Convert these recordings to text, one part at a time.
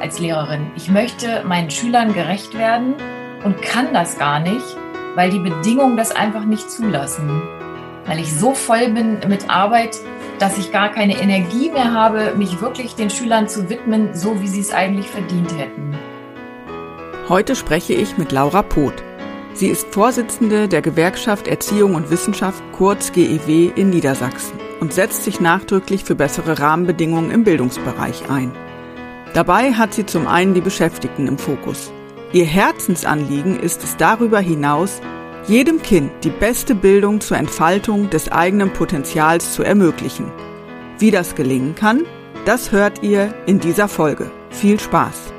als Lehrerin. Ich möchte meinen Schülern gerecht werden und kann das gar nicht, weil die Bedingungen das einfach nicht zulassen. Weil ich so voll bin mit Arbeit, dass ich gar keine Energie mehr habe, mich wirklich den Schülern zu widmen, so wie sie es eigentlich verdient hätten. Heute spreche ich mit Laura Poth. Sie ist Vorsitzende der Gewerkschaft Erziehung und Wissenschaft, kurz GEW, in Niedersachsen und setzt sich nachdrücklich für bessere Rahmenbedingungen im Bildungsbereich ein. Dabei hat sie zum einen die Beschäftigten im Fokus. Ihr Herzensanliegen ist es darüber hinaus, jedem Kind die beste Bildung zur Entfaltung des eigenen Potenzials zu ermöglichen. Wie das gelingen kann, das hört ihr in dieser Folge. Viel Spaß!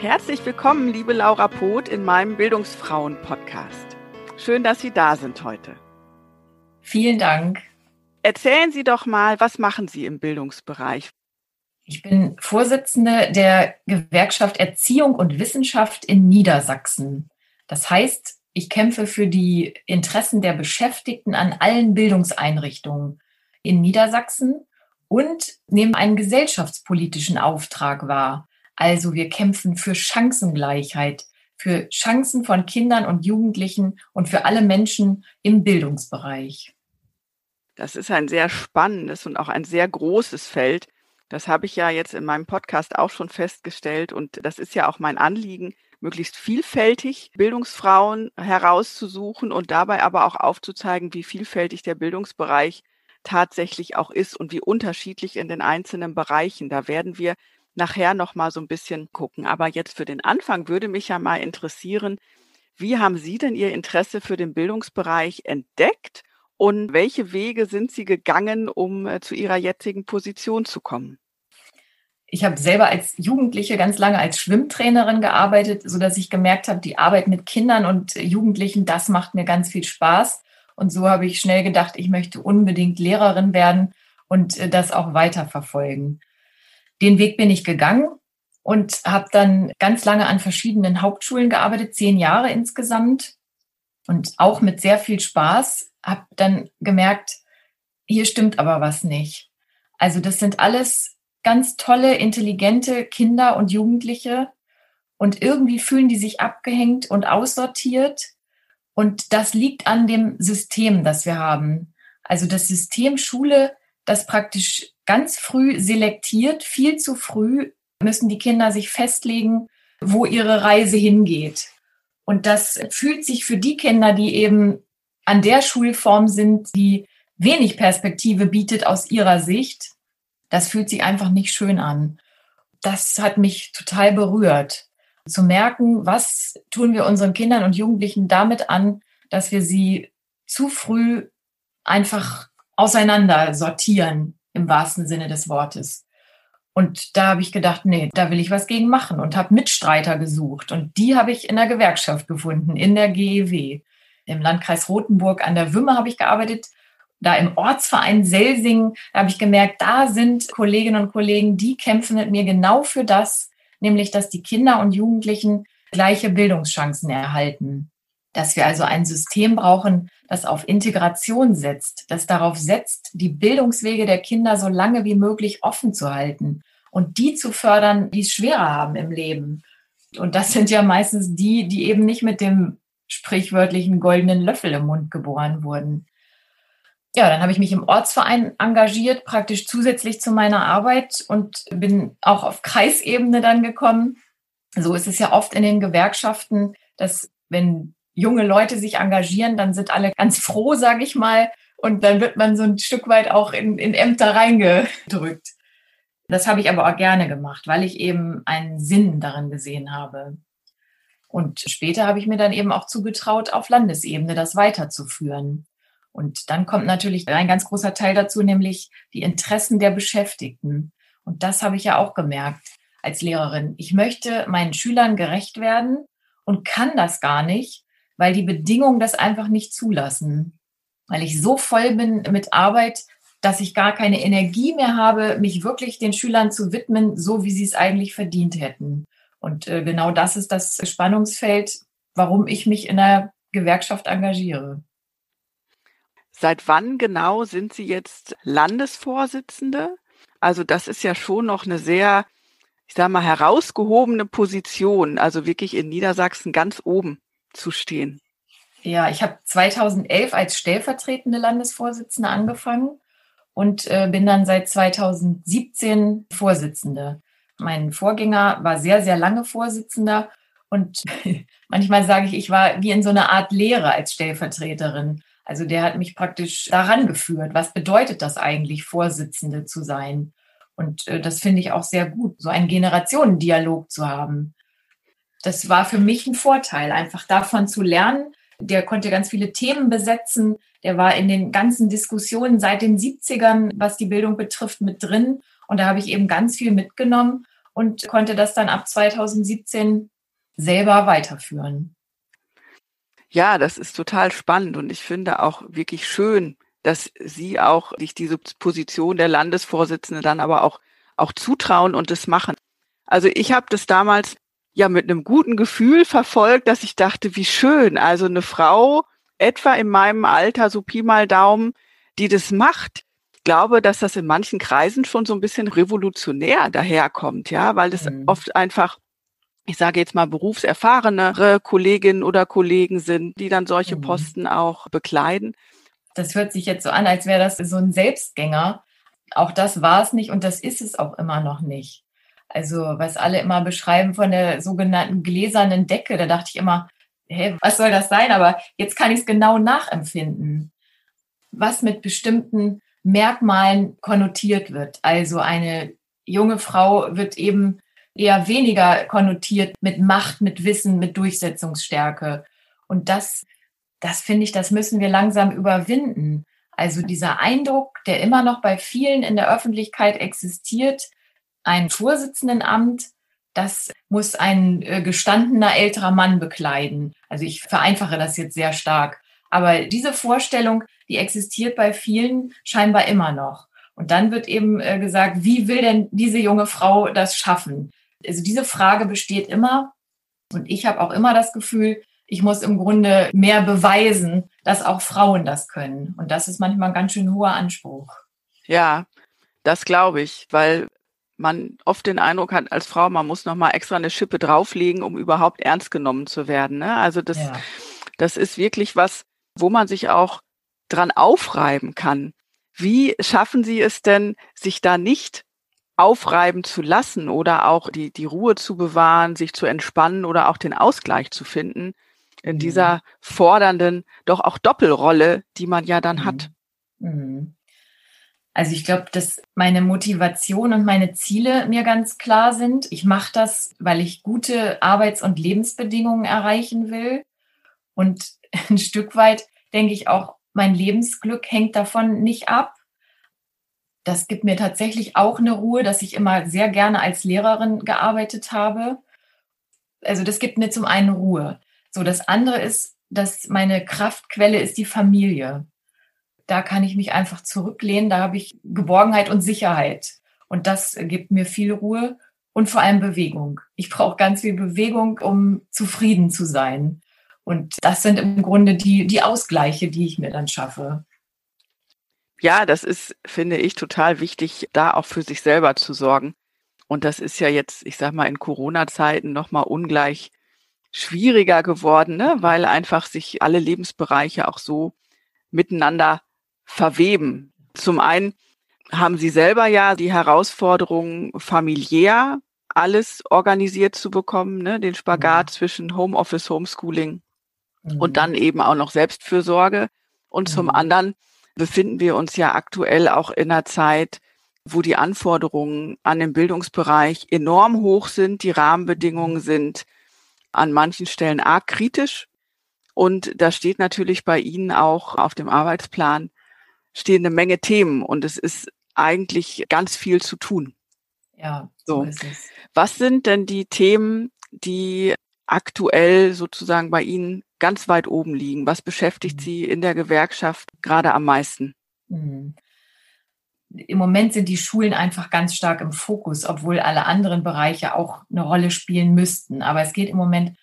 Herzlich willkommen, liebe Laura Poth, in meinem Bildungsfrauen-Podcast. Schön, dass Sie da sind heute. Vielen Dank. Erzählen Sie doch mal, was machen Sie im Bildungsbereich? Ich bin Vorsitzende der Gewerkschaft Erziehung und Wissenschaft in Niedersachsen. Das heißt, ich kämpfe für die Interessen der Beschäftigten an allen Bildungseinrichtungen in Niedersachsen und nehme einen gesellschaftspolitischen Auftrag wahr. Also wir kämpfen für Chancengleichheit, für Chancen von Kindern und Jugendlichen und für alle Menschen im Bildungsbereich. Das ist ein sehr spannendes und auch ein sehr großes Feld. Das habe ich ja jetzt in meinem Podcast auch schon festgestellt und das ist ja auch mein Anliegen, möglichst vielfältig Bildungsfrauen herauszusuchen und dabei aber auch aufzuzeigen, wie vielfältig der Bildungsbereich tatsächlich auch ist und wie unterschiedlich in den einzelnen Bereichen. Da werden wir nachher noch mal so ein bisschen gucken. Aber jetzt für den Anfang würde mich ja mal interessieren, wie haben Sie denn Ihr Interesse für den Bildungsbereich entdeckt und welche Wege sind Sie gegangen, um äh, zu Ihrer jetzigen Position zu kommen? Ich habe selber als Jugendliche ganz lange als Schwimmtrainerin gearbeitet, so dass ich gemerkt habe, die Arbeit mit Kindern und Jugendlichen, das macht mir ganz viel Spaß. Und so habe ich schnell gedacht, ich möchte unbedingt Lehrerin werden und äh, das auch weiterverfolgen. Den Weg bin ich gegangen und habe dann ganz lange an verschiedenen Hauptschulen gearbeitet, zehn Jahre insgesamt und auch mit sehr viel Spaß habe dann gemerkt, hier stimmt aber was nicht. Also das sind alles ganz tolle, intelligente Kinder und Jugendliche und irgendwie fühlen die sich abgehängt und aussortiert. Und das liegt an dem System, das wir haben. Also das System Schule, das praktisch ganz früh selektiert, viel zu früh müssen die Kinder sich festlegen, wo ihre Reise hingeht. Und das fühlt sich für die Kinder, die eben an der Schulform sind, die wenig Perspektive bietet aus ihrer Sicht, das fühlt sich einfach nicht schön an. Das hat mich total berührt. Zu merken, was tun wir unseren Kindern und Jugendlichen damit an, dass wir sie zu früh einfach auseinander sortieren, im wahrsten Sinne des Wortes. Und da habe ich gedacht, nee, da will ich was gegen machen und habe Mitstreiter gesucht. Und die habe ich in der Gewerkschaft gefunden, in der GEW im Landkreis Rothenburg an der Wümme habe ich gearbeitet. Da im Ortsverein Selsing habe ich gemerkt, da sind Kolleginnen und Kollegen, die kämpfen mit mir genau für das, nämlich dass die Kinder und Jugendlichen gleiche Bildungschancen erhalten. Dass wir also ein System brauchen, das auf Integration setzt, das darauf setzt, die Bildungswege der Kinder so lange wie möglich offen zu halten und die zu fördern, die es schwerer haben im Leben. Und das sind ja meistens die, die eben nicht mit dem sprichwörtlichen goldenen Löffel im Mund geboren wurden. Ja, dann habe ich mich im Ortsverein engagiert, praktisch zusätzlich zu meiner Arbeit und bin auch auf Kreisebene dann gekommen. So ist es ja oft in den Gewerkschaften, dass wenn junge Leute sich engagieren, dann sind alle ganz froh, sage ich mal, und dann wird man so ein Stück weit auch in, in Ämter reingedrückt. Das habe ich aber auch gerne gemacht, weil ich eben einen Sinn darin gesehen habe. Und später habe ich mir dann eben auch zugetraut, auf Landesebene das weiterzuführen. Und dann kommt natürlich ein ganz großer Teil dazu, nämlich die Interessen der Beschäftigten. Und das habe ich ja auch gemerkt als Lehrerin. Ich möchte meinen Schülern gerecht werden und kann das gar nicht, weil die Bedingungen das einfach nicht zulassen. Weil ich so voll bin mit Arbeit, dass ich gar keine Energie mehr habe, mich wirklich den Schülern zu widmen, so wie sie es eigentlich verdient hätten. Und äh, genau das ist das Spannungsfeld, warum ich mich in der Gewerkschaft engagiere. Seit wann genau sind Sie jetzt Landesvorsitzende? Also das ist ja schon noch eine sehr, ich sage mal, herausgehobene Position, also wirklich in Niedersachsen ganz oben zu stehen. Ja, ich habe 2011 als stellvertretende Landesvorsitzende angefangen und äh, bin dann seit 2017 Vorsitzende. Mein Vorgänger war sehr, sehr lange Vorsitzender und manchmal sage ich, ich war wie in so einer Art Lehre als Stellvertreterin. Also der hat mich praktisch daran geführt. Was bedeutet das eigentlich, Vorsitzende zu sein? Und äh, das finde ich auch sehr gut, so einen Generationendialog zu haben. Das war für mich ein Vorteil, einfach davon zu lernen. Der konnte ganz viele Themen besetzen. Der war in den ganzen Diskussionen seit den 70ern, was die Bildung betrifft, mit drin. Und da habe ich eben ganz viel mitgenommen und konnte das dann ab 2017 selber weiterführen. Ja, das ist total spannend und ich finde auch wirklich schön, dass Sie auch sich diese Position der Landesvorsitzenden dann aber auch, auch zutrauen und das machen. Also ich habe das damals ja mit einem guten Gefühl verfolgt, dass ich dachte, wie schön. Also eine Frau, etwa in meinem Alter, so Pi mal Daumen, die das macht. Ich glaube, dass das in manchen Kreisen schon so ein bisschen revolutionär daherkommt, ja, weil das mhm. oft einfach ich sage jetzt mal, berufserfahrenere Kolleginnen oder Kollegen sind, die dann solche mhm. Posten auch bekleiden. Das hört sich jetzt so an, als wäre das so ein Selbstgänger. Auch das war es nicht und das ist es auch immer noch nicht. Also, was alle immer beschreiben von der sogenannten gläsernen Decke, da dachte ich immer, hey, was soll das sein? Aber jetzt kann ich es genau nachempfinden, was mit bestimmten Merkmalen konnotiert wird. Also eine junge Frau wird eben eher weniger konnotiert mit Macht, mit Wissen, mit Durchsetzungsstärke. Und das, das finde ich, das müssen wir langsam überwinden. Also dieser Eindruck, der immer noch bei vielen in der Öffentlichkeit existiert, ein Vorsitzendenamt, das muss ein äh, gestandener älterer Mann bekleiden. Also ich vereinfache das jetzt sehr stark. Aber diese Vorstellung, die existiert bei vielen scheinbar immer noch. Und dann wird eben äh, gesagt, wie will denn diese junge Frau das schaffen? Also diese Frage besteht immer. Und ich habe auch immer das Gefühl, ich muss im Grunde mehr beweisen, dass auch Frauen das können. Und das ist manchmal ein ganz schön hoher Anspruch. Ja, das glaube ich, weil man oft den Eindruck hat als Frau, man muss noch mal extra eine Schippe drauflegen, um überhaupt ernst genommen zu werden. Ne? Also das, ja. das ist wirklich was, wo man sich auch dran aufreiben kann. Wie schaffen Sie es denn, sich da nicht aufreiben zu lassen oder auch die, die Ruhe zu bewahren, sich zu entspannen oder auch den Ausgleich zu finden in mhm. dieser fordernden, doch auch Doppelrolle, die man ja dann mhm. hat. Mhm. Also ich glaube, dass meine Motivation und meine Ziele mir ganz klar sind. Ich mache das, weil ich gute Arbeits- und Lebensbedingungen erreichen will. Und ein Stück weit denke ich auch, mein Lebensglück hängt davon nicht ab das gibt mir tatsächlich auch eine Ruhe, dass ich immer sehr gerne als Lehrerin gearbeitet habe. Also das gibt mir zum einen Ruhe. So, das andere ist, dass meine Kraftquelle ist die Familie. Da kann ich mich einfach zurücklehnen, da habe ich Geborgenheit und Sicherheit. Und das gibt mir viel Ruhe und vor allem Bewegung. Ich brauche ganz viel Bewegung, um zufrieden zu sein. Und das sind im Grunde die, die Ausgleiche, die ich mir dann schaffe. Ja, das ist, finde ich, total wichtig, da auch für sich selber zu sorgen. Und das ist ja jetzt, ich sag mal, in Corona-Zeiten nochmal ungleich schwieriger geworden, ne? weil einfach sich alle Lebensbereiche auch so miteinander verweben. Zum einen haben Sie selber ja die Herausforderung, familiär alles organisiert zu bekommen, ne? den Spagat mhm. zwischen Homeoffice, Homeschooling mhm. und dann eben auch noch Selbstfürsorge. Und mhm. zum anderen befinden wir uns ja aktuell auch in einer Zeit, wo die Anforderungen an den Bildungsbereich enorm hoch sind. Die Rahmenbedingungen sind an manchen Stellen arg kritisch. Und da steht natürlich bei Ihnen auch auf dem Arbeitsplan stehen eine Menge Themen und es ist eigentlich ganz viel zu tun. Ja, so, so ist es. Was sind denn die Themen, die aktuell sozusagen bei Ihnen ganz weit oben liegen? Was beschäftigt mhm. Sie in der Gewerkschaft gerade am meisten? Mhm. Im Moment sind die Schulen einfach ganz stark im Fokus, obwohl alle anderen Bereiche auch eine Rolle spielen müssten. Aber es geht im Moment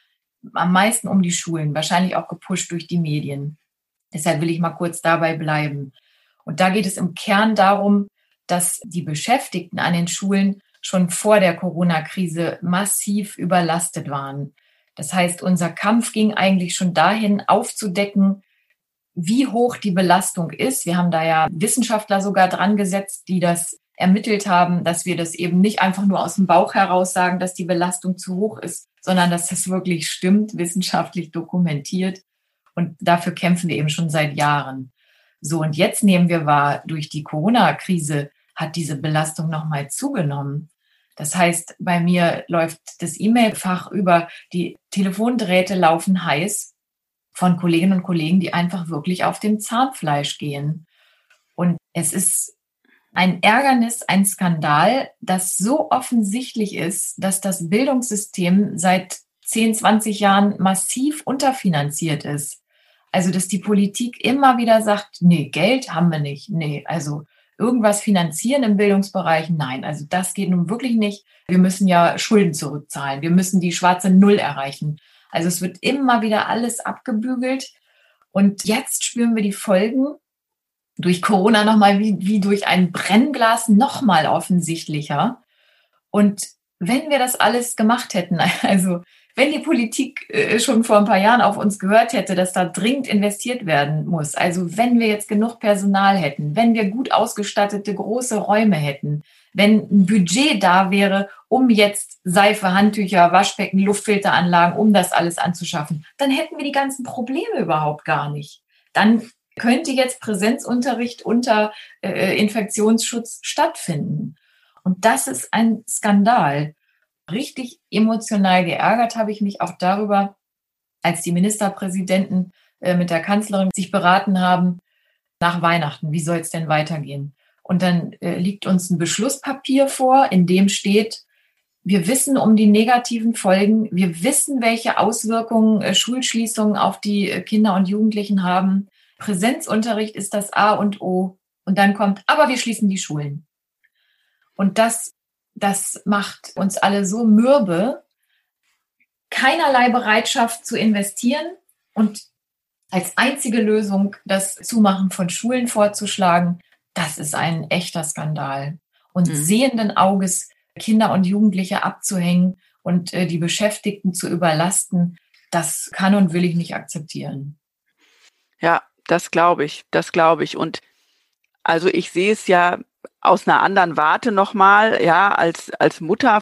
am meisten um die Schulen, wahrscheinlich auch gepusht durch die Medien. Deshalb will ich mal kurz dabei bleiben. Und da geht es im Kern darum, dass die Beschäftigten an den Schulen schon vor der Corona-Krise massiv überlastet waren. Das heißt, unser Kampf ging eigentlich schon dahin, aufzudecken, wie hoch die Belastung ist. Wir haben da ja Wissenschaftler sogar dran gesetzt, die das ermittelt haben, dass wir das eben nicht einfach nur aus dem Bauch heraus sagen, dass die Belastung zu hoch ist, sondern dass das wirklich stimmt, wissenschaftlich dokumentiert. Und dafür kämpfen wir eben schon seit Jahren. So, und jetzt nehmen wir wahr, durch die Corona-Krise hat diese Belastung nochmal zugenommen. Das heißt, bei mir läuft das E-Mail-Fach über, die Telefondrähte laufen heiß von Kolleginnen und Kollegen, die einfach wirklich auf dem Zahnfleisch gehen. Und es ist ein Ärgernis, ein Skandal, das so offensichtlich ist, dass das Bildungssystem seit 10, 20 Jahren massiv unterfinanziert ist. Also, dass die Politik immer wieder sagt, nee, Geld haben wir nicht. Nee, also irgendwas finanzieren im Bildungsbereich? Nein, also das geht nun wirklich nicht. Wir müssen ja Schulden zurückzahlen. Wir müssen die schwarze Null erreichen. Also es wird immer wieder alles abgebügelt. Und jetzt spüren wir die Folgen durch Corona nochmal wie, wie durch ein Brennglas nochmal offensichtlicher. Und wenn wir das alles gemacht hätten, also wenn die Politik äh, schon vor ein paar Jahren auf uns gehört hätte, dass da dringend investiert werden muss, also wenn wir jetzt genug Personal hätten, wenn wir gut ausgestattete große Räume hätten, wenn ein Budget da wäre, um jetzt Seife, Handtücher, Waschbecken, Luftfilteranlagen, um das alles anzuschaffen, dann hätten wir die ganzen Probleme überhaupt gar nicht. Dann könnte jetzt Präsenzunterricht unter äh, Infektionsschutz stattfinden. Und das ist ein Skandal. Richtig emotional geärgert habe ich mich auch darüber, als die Ministerpräsidenten äh, mit der Kanzlerin sich beraten haben nach Weihnachten. Wie soll es denn weitergehen? Und dann äh, liegt uns ein Beschlusspapier vor, in dem steht, wir wissen um die negativen Folgen. Wir wissen, welche Auswirkungen äh, Schulschließungen auf die Kinder und Jugendlichen haben. Präsenzunterricht ist das A und O. Und dann kommt, aber wir schließen die Schulen. Und das, das macht uns alle so mürbe, keinerlei Bereitschaft zu investieren und als einzige Lösung das Zumachen von Schulen vorzuschlagen, das ist ein echter Skandal. Und mhm. sehenden Auges Kinder und Jugendliche abzuhängen und äh, die Beschäftigten zu überlasten, das kann und will ich nicht akzeptieren. Ja, das glaube ich, das glaube ich. Und also ich sehe es ja aus einer anderen Warte nochmal, ja, als, als Mutter.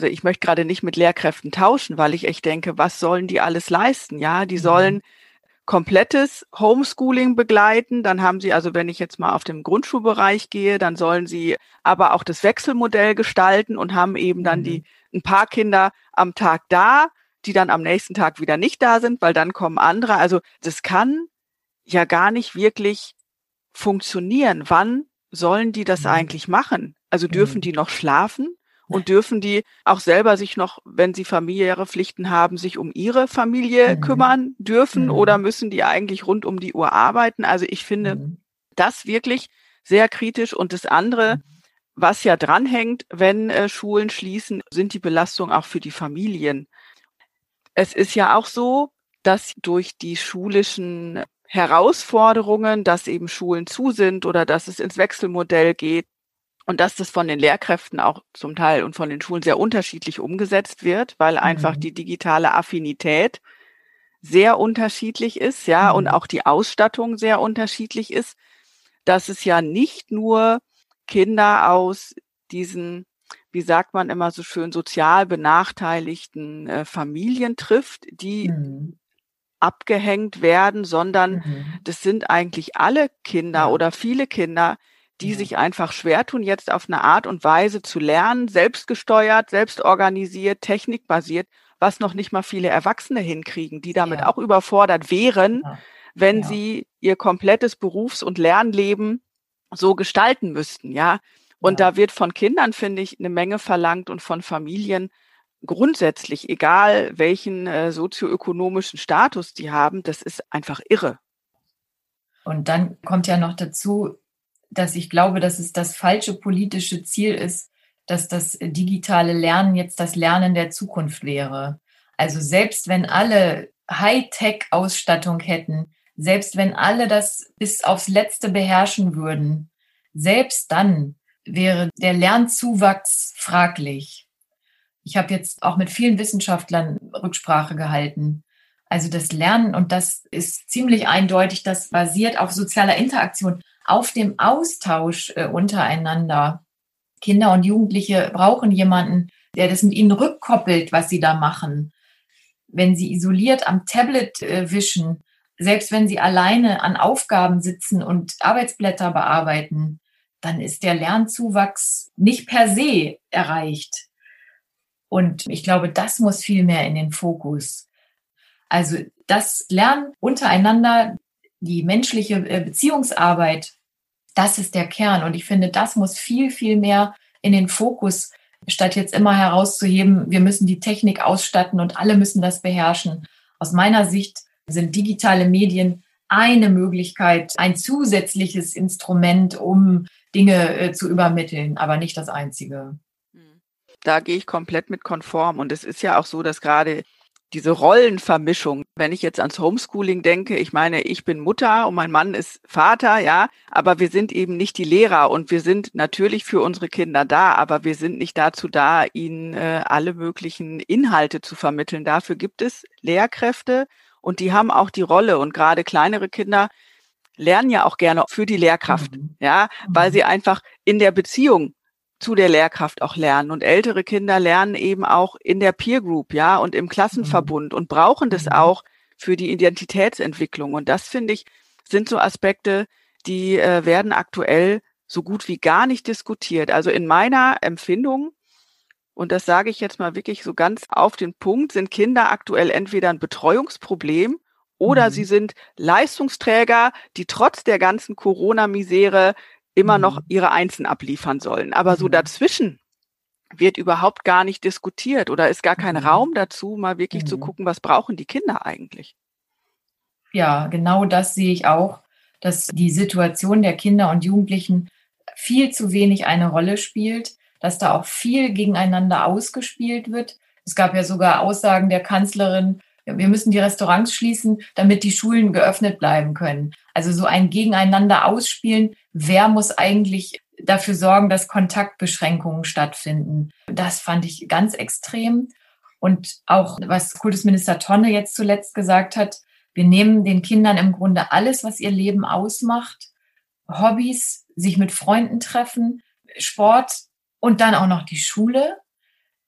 Also ich möchte gerade nicht mit Lehrkräften tauschen, weil ich echt denke, was sollen die alles leisten? Ja, die mhm. sollen komplettes Homeschooling begleiten. Dann haben sie, also wenn ich jetzt mal auf den Grundschulbereich gehe, dann sollen sie aber auch das Wechselmodell gestalten und haben eben dann mhm. die ein paar Kinder am Tag da, die dann am nächsten Tag wieder nicht da sind, weil dann kommen andere. Also das kann ja gar nicht wirklich funktionieren. Wann sollen die das mhm. eigentlich machen? Also dürfen mhm. die noch schlafen? Und dürfen die auch selber sich noch, wenn sie familiäre Pflichten haben, sich um ihre Familie mhm. kümmern dürfen mhm. oder müssen die eigentlich rund um die Uhr arbeiten? Also ich finde mhm. das wirklich sehr kritisch. Und das andere, was ja dranhängt, wenn äh, Schulen schließen, sind die Belastungen auch für die Familien. Es ist ja auch so, dass durch die schulischen Herausforderungen, dass eben Schulen zu sind oder dass es ins Wechselmodell geht, und dass das von den Lehrkräften auch zum Teil und von den Schulen sehr unterschiedlich umgesetzt wird, weil einfach mhm. die digitale Affinität sehr unterschiedlich ist, ja, mhm. und auch die Ausstattung sehr unterschiedlich ist, dass es ja nicht nur Kinder aus diesen, wie sagt man immer so schön, sozial benachteiligten äh, Familien trifft, die mhm. Abgehängt werden, sondern mhm. das sind eigentlich alle Kinder ja. oder viele Kinder, die sich einfach schwer tun, jetzt auf eine Art und Weise zu lernen, selbstgesteuert, selbstorganisiert, technikbasiert, was noch nicht mal viele Erwachsene hinkriegen, die damit ja. auch überfordert wären, ja. wenn ja. sie ihr komplettes Berufs- und Lernleben so gestalten müssten, ja. Und da wird von Kindern, finde ich, eine Menge verlangt und von Familien, grundsätzlich, egal welchen äh, sozioökonomischen Status die haben, das ist einfach irre. Und dann kommt ja noch dazu, dass ich glaube, dass es das falsche politische Ziel ist, dass das digitale Lernen jetzt das Lernen der Zukunft wäre. Also selbst wenn alle Hightech-Ausstattung hätten, selbst wenn alle das bis aufs Letzte beherrschen würden, selbst dann wäre der Lernzuwachs fraglich. Ich habe jetzt auch mit vielen Wissenschaftlern Rücksprache gehalten. Also das Lernen, und das ist ziemlich eindeutig, das basiert auf sozialer Interaktion, auf dem Austausch äh, untereinander. Kinder und Jugendliche brauchen jemanden, der das mit ihnen rückkoppelt, was sie da machen. Wenn sie isoliert am Tablet äh, wischen, selbst wenn sie alleine an Aufgaben sitzen und Arbeitsblätter bearbeiten, dann ist der Lernzuwachs nicht per se erreicht. Und ich glaube, das muss viel mehr in den Fokus. Also das Lernen untereinander, die menschliche äh, Beziehungsarbeit, das ist der Kern. Und ich finde, das muss viel, viel mehr in den Fokus, statt jetzt immer herauszuheben, wir müssen die Technik ausstatten und alle müssen das beherrschen. Aus meiner Sicht sind digitale Medien eine Möglichkeit, ein zusätzliches Instrument, um Dinge äh, zu übermitteln, aber nicht das einzige. Da gehe ich komplett mit konform. Und es ist ja auch so, dass gerade diese Rollenvermischung, wenn ich jetzt ans Homeschooling denke, ich meine, ich bin Mutter und mein Mann ist Vater, ja, aber wir sind eben nicht die Lehrer und wir sind natürlich für unsere Kinder da, aber wir sind nicht dazu da, ihnen äh, alle möglichen Inhalte zu vermitteln. Dafür gibt es Lehrkräfte und die haben auch die Rolle und gerade kleinere Kinder lernen ja auch gerne für die Lehrkraft, mhm. ja, weil mhm. sie einfach in der Beziehung zu der Lehrkraft auch lernen. Und ältere Kinder lernen eben auch in der Peer Group, ja, und im Klassenverbund und brauchen das mhm. auch für die Identitätsentwicklung. Und das finde ich, sind so Aspekte, die äh, werden aktuell so gut wie gar nicht diskutiert. Also in meiner Empfindung, und das sage ich jetzt mal wirklich so ganz auf den Punkt, sind Kinder aktuell entweder ein Betreuungsproblem oder mhm. sie sind Leistungsträger, die trotz der ganzen Corona-Misere immer mhm. noch ihre Einsen abliefern sollen. Aber so mhm. dazwischen wird überhaupt gar nicht diskutiert oder ist gar kein mhm. Raum dazu, mal wirklich zu gucken, was brauchen die Kinder eigentlich. Ja, genau das sehe ich auch, dass die Situation der Kinder und Jugendlichen viel zu wenig eine Rolle spielt, dass da auch viel gegeneinander ausgespielt wird. Es gab ja sogar Aussagen der Kanzlerin, wir müssen die Restaurants schließen, damit die Schulen geöffnet bleiben können. Also so ein Gegeneinander ausspielen, wer muss eigentlich dafür sorgen, dass Kontaktbeschränkungen stattfinden. Das fand ich ganz extrem. Und auch, was Kultusminister Tonne jetzt zuletzt gesagt hat, wir nehmen den Kindern im Grunde alles, was ihr Leben ausmacht. Hobbys, sich mit Freunden treffen, Sport und dann auch noch die Schule.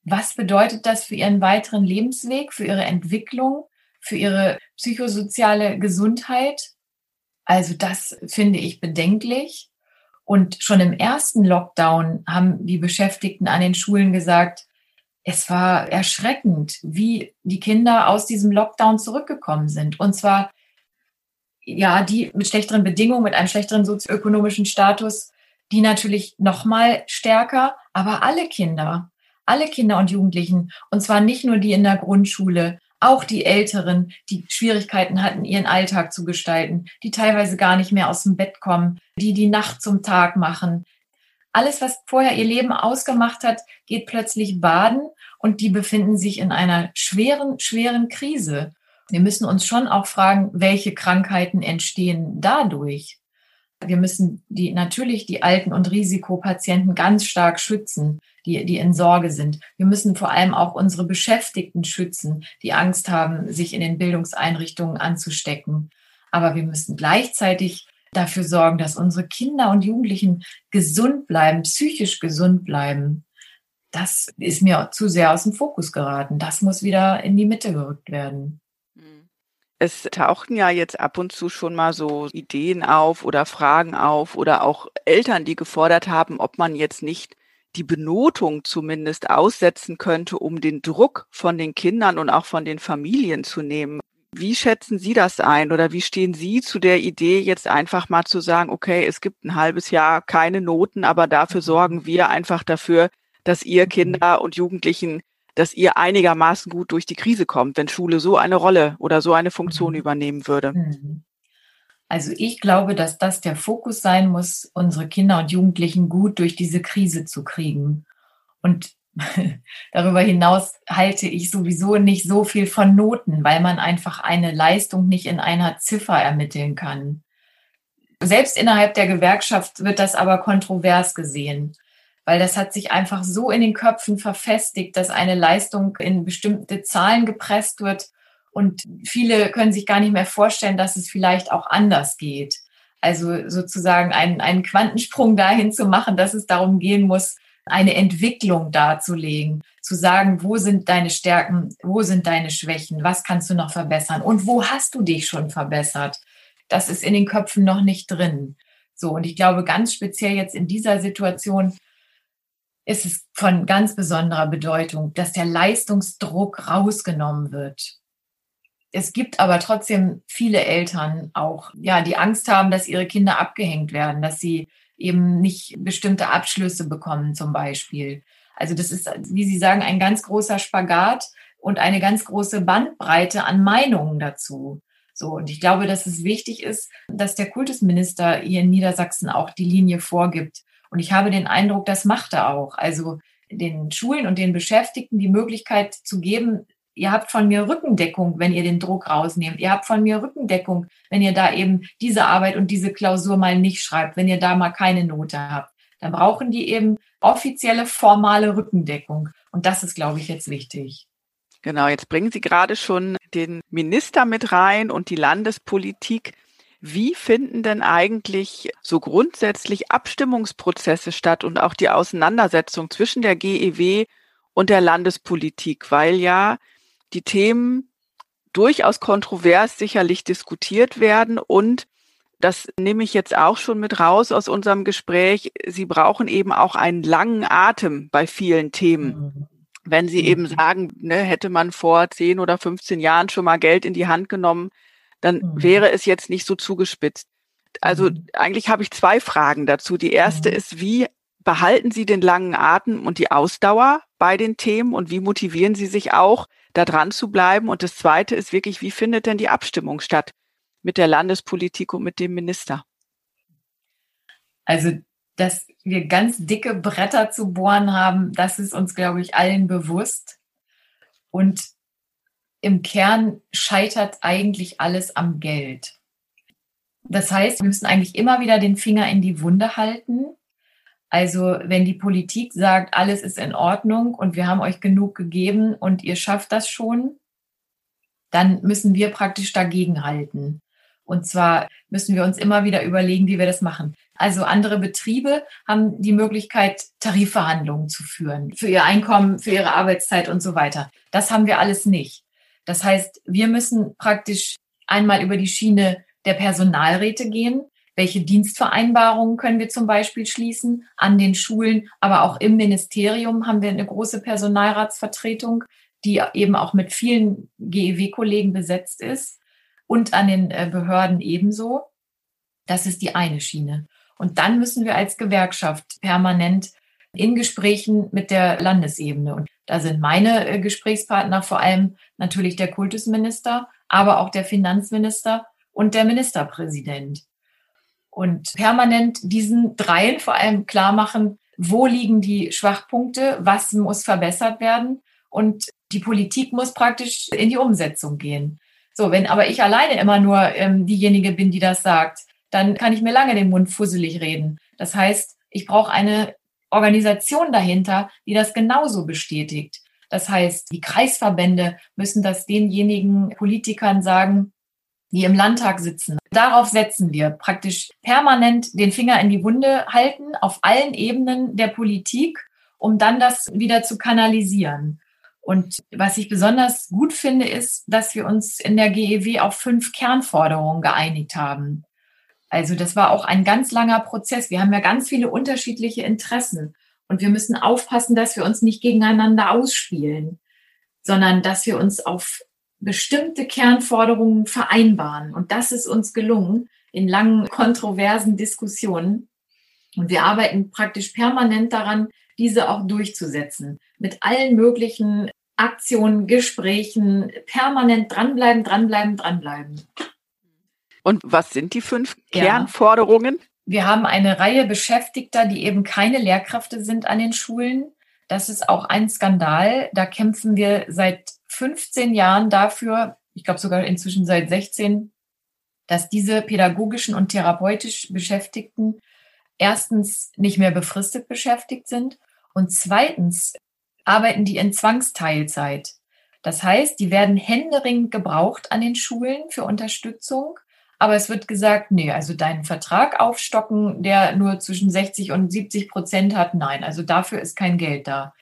Was bedeutet das für ihren weiteren Lebensweg, für ihre Entwicklung, für ihre psychosoziale Gesundheit? Also das finde ich bedenklich. Und schon im ersten Lockdown haben die Beschäftigten an den Schulen gesagt, es war erschreckend, wie die Kinder aus diesem Lockdown zurückgekommen sind. Und zwar, ja, die mit schlechteren Bedingungen, mit einem schlechteren sozioökonomischen Status, die natürlich noch mal stärker, aber alle Kinder, alle Kinder und Jugendlichen, und zwar nicht nur die in der Grundschule, auch die Älteren, die Schwierigkeiten hatten, ihren Alltag zu gestalten, die teilweise gar nicht mehr aus dem Bett kommen, die die Nacht zum Tag machen. Alles, was vorher ihr Leben ausgemacht hat, geht plötzlich baden und die befinden sich in einer schweren, schweren Krise. Wir müssen uns schon auch fragen, welche Krankheiten entstehen dadurch. Wir müssen die, natürlich die Alten und Risikopatienten ganz stark schützen die, die in Sorge sind. Wir müssen vor allem auch unsere Beschäftigten schützen, die Angst haben, sich in den Bildungseinrichtungen anzustecken. Aber wir müssen gleichzeitig dafür sorgen, dass unsere Kinder und Jugendlichen gesund bleiben, psychisch gesund bleiben. Das ist mir zu sehr aus dem Fokus geraten. Das muss wieder in die Mitte gerückt werden. Es tauchten ja jetzt ab und zu schon mal so Ideen auf oder Fragen auf oder auch Eltern, die gefordert haben, ob man jetzt nicht die Benotung zumindest aussetzen könnte, um den Druck von den Kindern und auch von den Familien zu nehmen. Wie schätzen Sie das ein oder wie stehen Sie zu der Idee, jetzt einfach mal zu sagen, okay, es gibt ein halbes Jahr keine Noten, aber dafür sorgen wir einfach dafür, dass ihr Kinder und Jugendlichen dass ihr einigermaßen gut durch die Krise kommt, wenn Schule so eine Rolle oder so eine Funktion mhm. übernehmen würde? Mhm. Also ich glaube, dass das der Fokus sein muss, unsere Kinder und Jugendlichen gut durch diese Krise zu kriegen. Und darüber hinaus halte ich sowieso nicht so viel von Noten, weil man einfach eine Leistung nicht in einer Ziffer ermitteln kann. Selbst innerhalb der Gewerkschaft wird das aber kontrovers gesehen, weil das hat sich einfach so in den Köpfen verfestigt, dass eine Leistung in bestimmte Zahlen gepresst wird und viele können sich gar nicht mehr vorstellen, dass es vielleicht auch anders geht. Also sozusagen einen, einen Quantensprung dahin zu machen, dass es darum gehen muss, eine Entwicklung darzulegen, zu sagen, wo sind deine Stärken, wo sind deine Schwächen, was kannst du noch verbessern und wo hast du dich schon verbessert. Das ist in den Köpfen noch nicht drin. So, und ich glaube, ganz speziell jetzt in dieser Situation ist es von ganz besonderer Bedeutung, dass der Leistungsdruck rausgenommen wird. Es gibt aber trotzdem viele Eltern auch, ja, die Angst haben, dass ihre Kinder abgehängt werden, dass sie eben nicht bestimmte Abschlüsse bekommen zum Beispiel. Also das ist, wie Sie sagen, ein ganz großer Spagat und eine ganz große Bandbreite an Meinungen dazu. So, und ich glaube, dass es wichtig ist, dass der Kultusminister hier in Niedersachsen auch die Linie vorgibt. Und ich habe den Eindruck, das macht er auch. Also den Schulen und den Beschäftigten die Möglichkeit zu geben, ihr habt von mir Rückendeckung, wenn ihr den Druck rausnehmt. Ihr habt von mir Rückendeckung, wenn ihr da eben diese Arbeit und diese Klausur mal nicht schreibt, wenn ihr da mal keine Note habt. Dann brauchen die eben offizielle, formale Rückendeckung. Und das ist, glaube ich, jetzt wichtig. Genau, jetzt bringen Sie gerade schon den Minister mit rein und die Landespolitik. Wie finden denn eigentlich so grundsätzlich Abstimmungsprozesse statt und auch die Auseinandersetzung zwischen der GEW und der Landespolitik? Weil ja die Themen durchaus kontrovers sicherlich diskutiert werden und das nehme ich jetzt auch schon mit raus aus unserem Gespräch. Sie brauchen eben auch einen langen Atem bei vielen Themen. Mhm. Wenn Sie eben mhm. sagen, ne, hätte man vor 10 oder 15 Jahren schon mal Geld in die Hand genommen, dann mhm. wäre es jetzt nicht so zugespitzt. Also eigentlich habe ich zwei Fragen dazu. Die erste ist, wie behalten Sie den langen Atem und die Ausdauer bei den Themen und wie motivieren Sie sich auch, da dran zu bleiben? Und das Zweite ist wirklich, wie findet denn die Abstimmung statt mit der Landespolitik und mit dem Minister? Also, dass wir ganz dicke Bretter zu bohren haben, das ist uns, glaube ich, allen bewusst. Und im Kern scheitert eigentlich alles am Geld. Das heißt, wir müssen eigentlich immer wieder den Finger in die Wunde halten also wenn die Politik sagt, alles ist in Ordnung und wir haben euch genug gegeben und ihr schafft das schon, dann müssen wir praktisch dagegen halten. Und zwar müssen wir uns immer wieder überlegen, wie wir das machen. Also andere Betriebe haben die Möglichkeit, Tarifverhandlungen zu führen für ihr Einkommen, für ihre Arbeitszeit und so weiter. Das haben wir alles nicht. Das heißt, wir müssen praktisch einmal über die Schiene der Personalräte gehen. Welche Dienstvereinbarungen können wir zum Beispiel schließen an den Schulen, aber auch im Ministerium haben wir eine große Personalratsvertretung, die eben auch mit vielen GEW-Kollegen besetzt ist und an den äh, Behörden ebenso. Das ist die eine Schiene. Und dann müssen wir als Gewerkschaft permanent in Gesprächen mit der Landesebene. Und da sind meine äh, Gesprächspartner vor allem natürlich der Kultusminister, aber auch der Finanzminister und der Ministerpräsident und permanent diesen dreien vor allem klar machen, wo liegen die Schwachpunkte, was muss verbessert werden und die Politik muss praktisch in die Umsetzung gehen. So, wenn aber ich alleine immer nur ähm, diejenige bin, die das sagt, dann kann ich mir lange den Mund fusselig reden. Das heißt, ich brauche eine Organisation dahinter, die das genauso bestätigt. Das heißt, die Kreisverbände müssen das denjenigen Politikern sagen, die im Landtag sitzen. Darauf setzen wir praktisch permanent den Finger in die Wunde halten auf allen Ebenen der Politik, um dann das wieder zu kanalisieren. Und was ich besonders gut finde, ist, dass wir uns in der GEW auf fünf Kernforderungen geeinigt haben. Also das war auch ein ganz langer Prozess. Wir haben ja ganz viele unterschiedliche Interessen und wir müssen aufpassen, dass wir uns nicht gegeneinander ausspielen, sondern dass wir uns auf bestimmte Kernforderungen vereinbaren. Und das ist uns gelungen in langen, kontroversen Diskussionen. Und wir arbeiten praktisch permanent daran, diese auch durchzusetzen. Mit allen möglichen Aktionen, Gesprächen, permanent dranbleiben, dranbleiben, dranbleiben. Und was sind die fünf ja. Kernforderungen? Wir haben eine Reihe Beschäftigter, die eben keine Lehrkräfte sind an den Schulen. Das ist auch ein Skandal. Da kämpfen wir seit 15 Jahren dafür, ich glaube sogar inzwischen seit 16, dass diese pädagogischen und therapeutisch Beschäftigten erstens nicht mehr befristet beschäftigt sind und zweitens arbeiten die in Zwangsteilzeit. Das heißt, die werden händeringend gebraucht an den Schulen für Unterstützung. Aber es wird gesagt, nee, also deinen Vertrag aufstocken, der nur zwischen 60 und 70 Prozent hat, nein, also dafür ist kein Geld da.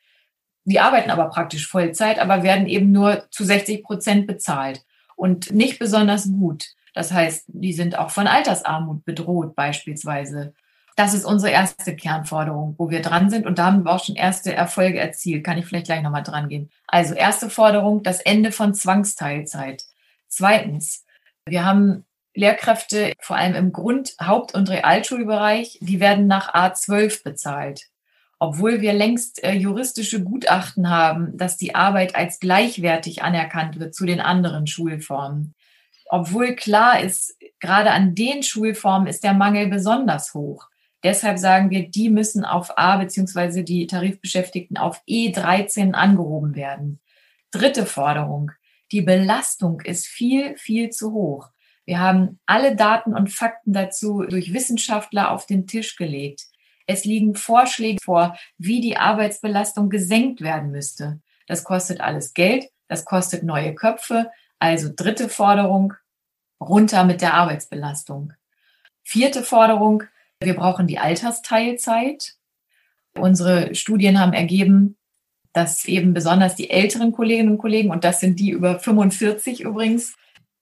Die arbeiten aber praktisch Vollzeit, aber werden eben nur zu 60 Prozent bezahlt und nicht besonders gut. Das heißt, die sind auch von Altersarmut bedroht beispielsweise. Das ist unsere erste Kernforderung, wo wir dran sind. Und da haben wir auch schon erste Erfolge erzielt. Kann ich vielleicht gleich nochmal dran gehen. Also erste Forderung, das Ende von Zwangsteilzeit. Zweitens, wir haben Lehrkräfte, vor allem im Grund-, Haupt- und Realschulbereich, die werden nach A12 bezahlt. Obwohl wir längst äh, juristische Gutachten haben, dass die Arbeit als gleichwertig anerkannt wird zu den anderen Schulformen. Obwohl klar ist, gerade an den Schulformen ist der Mangel besonders hoch. Deshalb sagen wir, die müssen auf A beziehungsweise die Tarifbeschäftigten auf E13 angehoben werden. Dritte Forderung. Die Belastung ist viel, viel zu hoch. Wir haben alle Daten und Fakten dazu durch Wissenschaftler auf den Tisch gelegt. Es liegen Vorschläge vor, wie die Arbeitsbelastung gesenkt werden müsste. Das kostet alles Geld, das kostet neue Köpfe. Also dritte Forderung, runter mit der Arbeitsbelastung. Vierte Forderung, wir brauchen die Altersteilzeit. Unsere Studien haben ergeben, dass eben besonders die älteren Kolleginnen und Kollegen, und das sind die über 45 übrigens,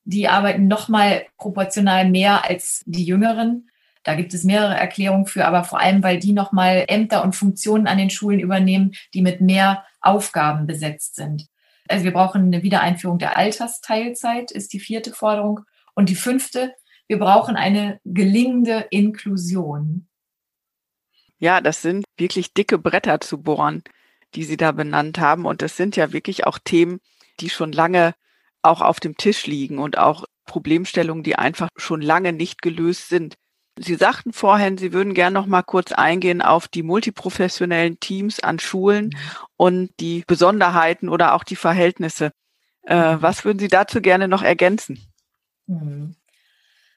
die arbeiten nochmal proportional mehr als die Jüngeren. Da gibt es mehrere Erklärungen für, aber vor allem, weil die nochmal Ämter und Funktionen an den Schulen übernehmen, die mit mehr Aufgaben besetzt sind. Also wir brauchen eine Wiedereinführung der Altersteilzeit, ist die vierte Forderung. Und die fünfte, wir brauchen eine gelingende Inklusion. Ja, das sind wirklich dicke Bretter zu bohren, die Sie da benannt haben. Und das sind ja wirklich auch Themen, die schon lange auch auf dem Tisch liegen und auch Problemstellungen, die einfach schon lange nicht gelöst sind. Sie sagten vorhin, Sie würden gerne noch mal kurz eingehen auf die multiprofessionellen Teams an Schulen mhm. und die Besonderheiten oder auch die Verhältnisse. Äh, mhm. was würden Sie dazu gerne noch ergänzen? Mhm.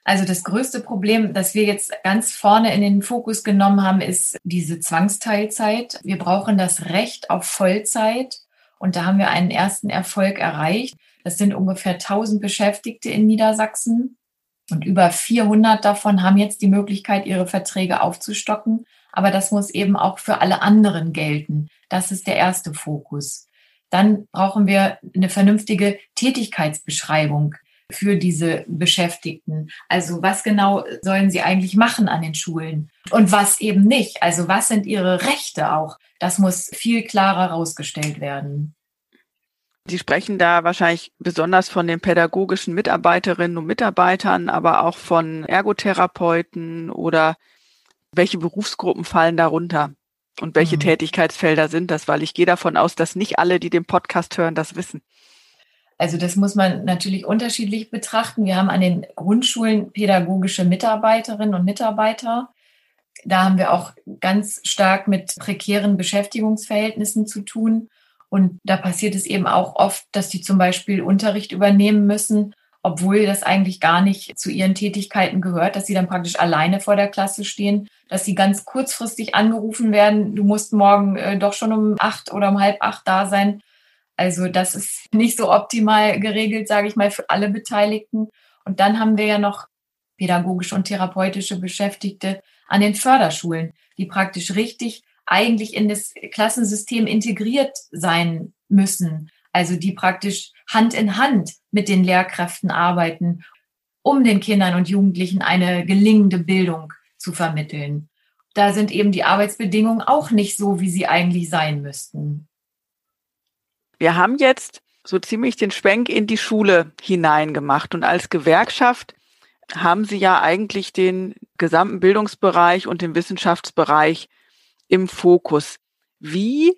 Also das größte Problem, das wir jetzt ganz vorne in den Fokus genommen haben, ist diese Zwangsteilzeit. Wir brauchen das Recht auf Vollzeit und da haben wir einen ersten Erfolg erreicht. Das sind ungefähr 1000 Beschäftigte in Niedersachsen und über 400 davon haben jetzt die Möglichkeit, ihre Verträge aufzustocken. Aber das muss eben auch für alle anderen gelten. Das ist der erste Fokus. Dann brauchen wir eine vernünftige Tätigkeitsbeschreibung für diese Beschäftigten. Also was genau sollen sie eigentlich machen an den Schulen und was eben nicht? Also was sind ihre Rechte auch? Das muss viel klarer herausgestellt werden. Sie sprechen da wahrscheinlich besonders von den pädagogischen Mitarbeiterinnen und Mitarbeitern, aber auch von Ergotherapeuten oder welche Berufsgruppen fallen darunter? Und welche mhm. Tätigkeitsfelder sind das? Weil ich gehe davon aus, dass nicht alle, die den Podcast hören, das wissen. Also das muss man natürlich unterschiedlich betrachten. Wir haben an den Grundschulen pädagogische Mitarbeiterinnen und Mitarbeiter. Da haben wir auch ganz stark mit prekären Beschäftigungsverhältnissen zu tun. Und da passiert es eben auch oft, dass die zum Beispiel Unterricht übernehmen müssen, obwohl das eigentlich gar nicht zu ihren Tätigkeiten gehört, dass sie dann praktisch alleine vor der Klasse stehen, dass sie ganz kurzfristig angerufen werden, du musst morgen äh, doch schon um acht oder um halb acht da sein. Also das ist nicht so optimal geregelt, sage ich mal, für alle Beteiligten. Und dann haben wir ja noch pädagogische und therapeutische Beschäftigte an den Förderschulen, die praktisch richtig eigentlich in das Klassensystem integriert sein müssen. Also die praktisch Hand in Hand mit den Lehrkräften arbeiten, um den Kindern und Jugendlichen eine gelingende Bildung zu vermitteln. Da sind eben die Arbeitsbedingungen auch nicht so, wie sie eigentlich sein müssten. Wir haben jetzt so ziemlich den Schwenk in die Schule hineingemacht und als Gewerkschaft haben Sie ja eigentlich den gesamten Bildungsbereich und den Wissenschaftsbereich im Fokus. Wie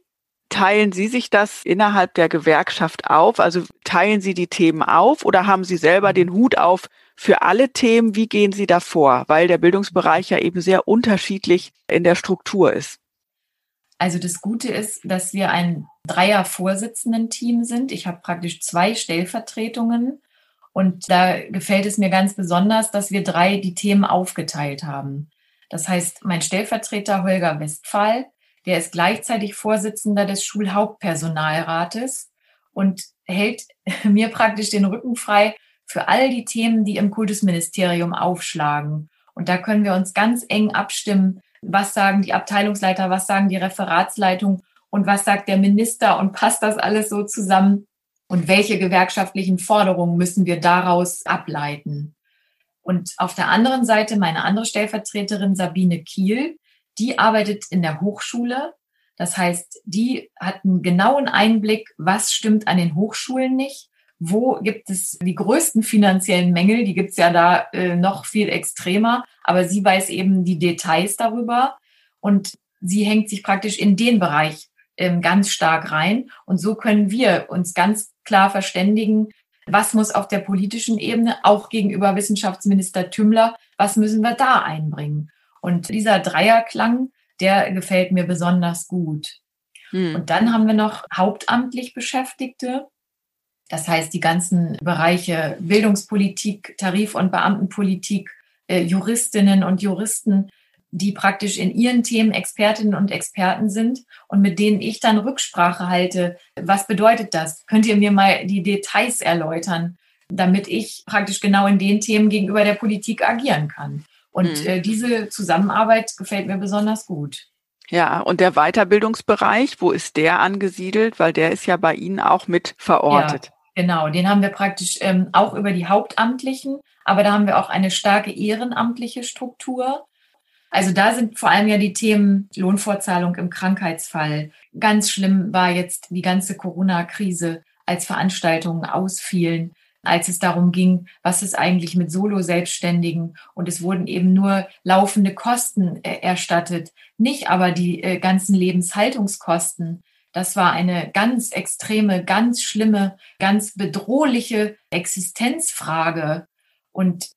teilen Sie sich das innerhalb der Gewerkschaft auf? Also teilen Sie die Themen auf oder haben Sie selber den Hut auf für alle Themen? Wie gehen Sie da vor? Weil der Bildungsbereich ja eben sehr unterschiedlich in der Struktur ist. Also das Gute ist, dass wir ein Dreier-Vorsitzenden-Team sind. Ich habe praktisch zwei Stellvertretungen. Und da gefällt es mir ganz besonders, dass wir drei die Themen aufgeteilt haben. Das heißt, mein Stellvertreter Holger Westphal, der ist gleichzeitig Vorsitzender des Schulhauptpersonalrates und hält mir praktisch den Rücken frei für all die Themen, die im Kultusministerium aufschlagen. Und da können wir uns ganz eng abstimmen, was sagen die Abteilungsleiter, was sagen die Referatsleitung und was sagt der Minister und passt das alles so zusammen und welche gewerkschaftlichen Forderungen müssen wir daraus ableiten. Und auf der anderen Seite meine andere Stellvertreterin Sabine Kiel, die arbeitet in der Hochschule. Das heißt, die hat einen genauen Einblick, was stimmt an den Hochschulen nicht, wo gibt es die größten finanziellen Mängel, die gibt es ja da äh, noch viel extremer, aber sie weiß eben die Details darüber und sie hängt sich praktisch in den Bereich ähm, ganz stark rein. Und so können wir uns ganz klar verständigen, was muss auf der politischen Ebene, auch gegenüber Wissenschaftsminister Tümmler, was müssen wir da einbringen? Und dieser Dreierklang, der gefällt mir besonders gut. Hm. Und dann haben wir noch hauptamtlich Beschäftigte. Das heißt, die ganzen Bereiche Bildungspolitik, Tarif- und Beamtenpolitik, äh, Juristinnen und Juristen, die praktisch in ihren Themen Expertinnen und Experten sind und mit denen ich dann Rücksprache halte. Was bedeutet das? Könnt ihr mir mal die Details erläutern, damit ich praktisch genau in den Themen gegenüber der Politik agieren kann? Und mhm. äh, diese Zusammenarbeit gefällt mir besonders gut. Ja, und der Weiterbildungsbereich, wo ist der angesiedelt? Weil der ist ja bei Ihnen auch mit verortet. Ja, genau, den haben wir praktisch ähm, auch über die Hauptamtlichen, aber da haben wir auch eine starke ehrenamtliche Struktur. Also da sind vor allem ja die Themen Lohnfortzahlung im Krankheitsfall. Ganz schlimm war jetzt die ganze Corona-Krise, als Veranstaltungen ausfielen, als es darum ging, was ist eigentlich mit Solo-Selbstständigen und es wurden eben nur laufende Kosten äh, erstattet, nicht aber die äh, ganzen Lebenshaltungskosten. Das war eine ganz extreme, ganz schlimme, ganz bedrohliche Existenzfrage. Und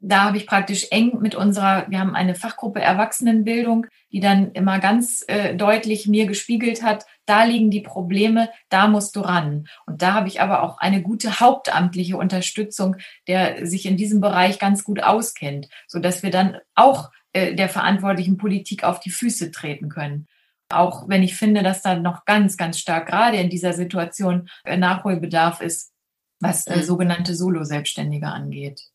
da habe ich praktisch eng mit unserer, wir haben eine Fachgruppe Erwachsenenbildung, die dann immer ganz äh, deutlich mir gespiegelt hat, da liegen die Probleme, da musst du ran. Und da habe ich aber auch eine gute hauptamtliche Unterstützung, der sich in diesem Bereich ganz gut auskennt, so dass wir dann auch äh, der verantwortlichen Politik auf die Füße treten können. Auch wenn ich finde, dass da noch ganz, ganz stark gerade in dieser Situation äh, Nachholbedarf ist, was äh, mhm. sogenannte Solo-Selbstständige angeht.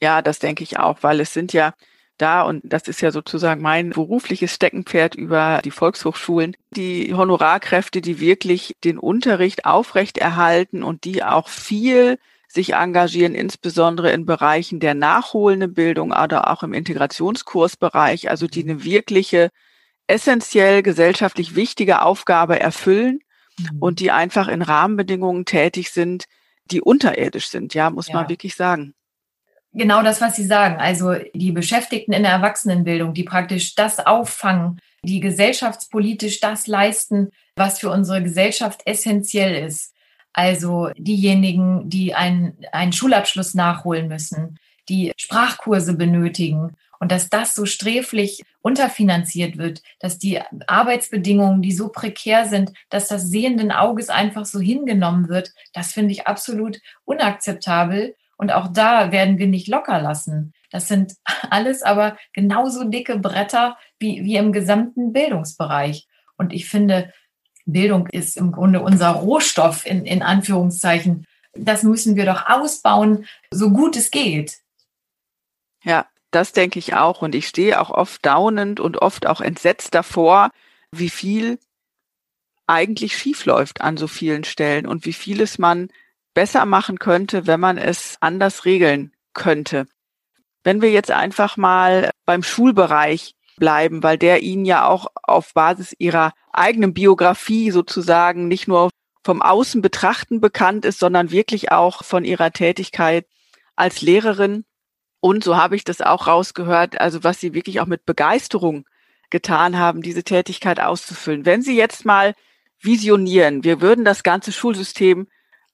Ja, das denke ich auch, weil es sind ja da, und das ist ja sozusagen mein berufliches Steckenpferd über die Volkshochschulen, die Honorarkräfte, die wirklich den Unterricht aufrechterhalten und die auch viel sich engagieren, insbesondere in Bereichen der nachholenden Bildung oder auch im Integrationskursbereich, also die eine wirkliche, essentiell gesellschaftlich wichtige Aufgabe erfüllen mhm. und die einfach in Rahmenbedingungen tätig sind, die unterirdisch sind, ja, muss ja. man wirklich sagen. Genau das, was Sie sagen. Also die Beschäftigten in der Erwachsenenbildung, die praktisch das auffangen, die gesellschaftspolitisch das leisten, was für unsere Gesellschaft essentiell ist. Also diejenigen, die einen, einen Schulabschluss nachholen müssen, die Sprachkurse benötigen und dass das so sträflich unterfinanziert wird, dass die Arbeitsbedingungen, die so prekär sind, dass das sehenden Auges einfach so hingenommen wird, das finde ich absolut unakzeptabel. Und auch da werden wir nicht locker lassen. Das sind alles aber genauso dicke Bretter wie, wie im gesamten Bildungsbereich. Und ich finde, Bildung ist im Grunde unser Rohstoff in, in Anführungszeichen. Das müssen wir doch ausbauen, so gut es geht. Ja, das denke ich auch. Und ich stehe auch oft daunend und oft auch entsetzt davor, wie viel eigentlich schiefläuft an so vielen Stellen und wie vieles man besser machen könnte, wenn man es anders regeln könnte. Wenn wir jetzt einfach mal beim Schulbereich bleiben, weil der Ihnen ja auch auf Basis Ihrer eigenen Biografie sozusagen nicht nur vom Außen betrachten bekannt ist, sondern wirklich auch von Ihrer Tätigkeit als Lehrerin. Und so habe ich das auch rausgehört, also was Sie wirklich auch mit Begeisterung getan haben, diese Tätigkeit auszufüllen. Wenn Sie jetzt mal visionieren, wir würden das ganze Schulsystem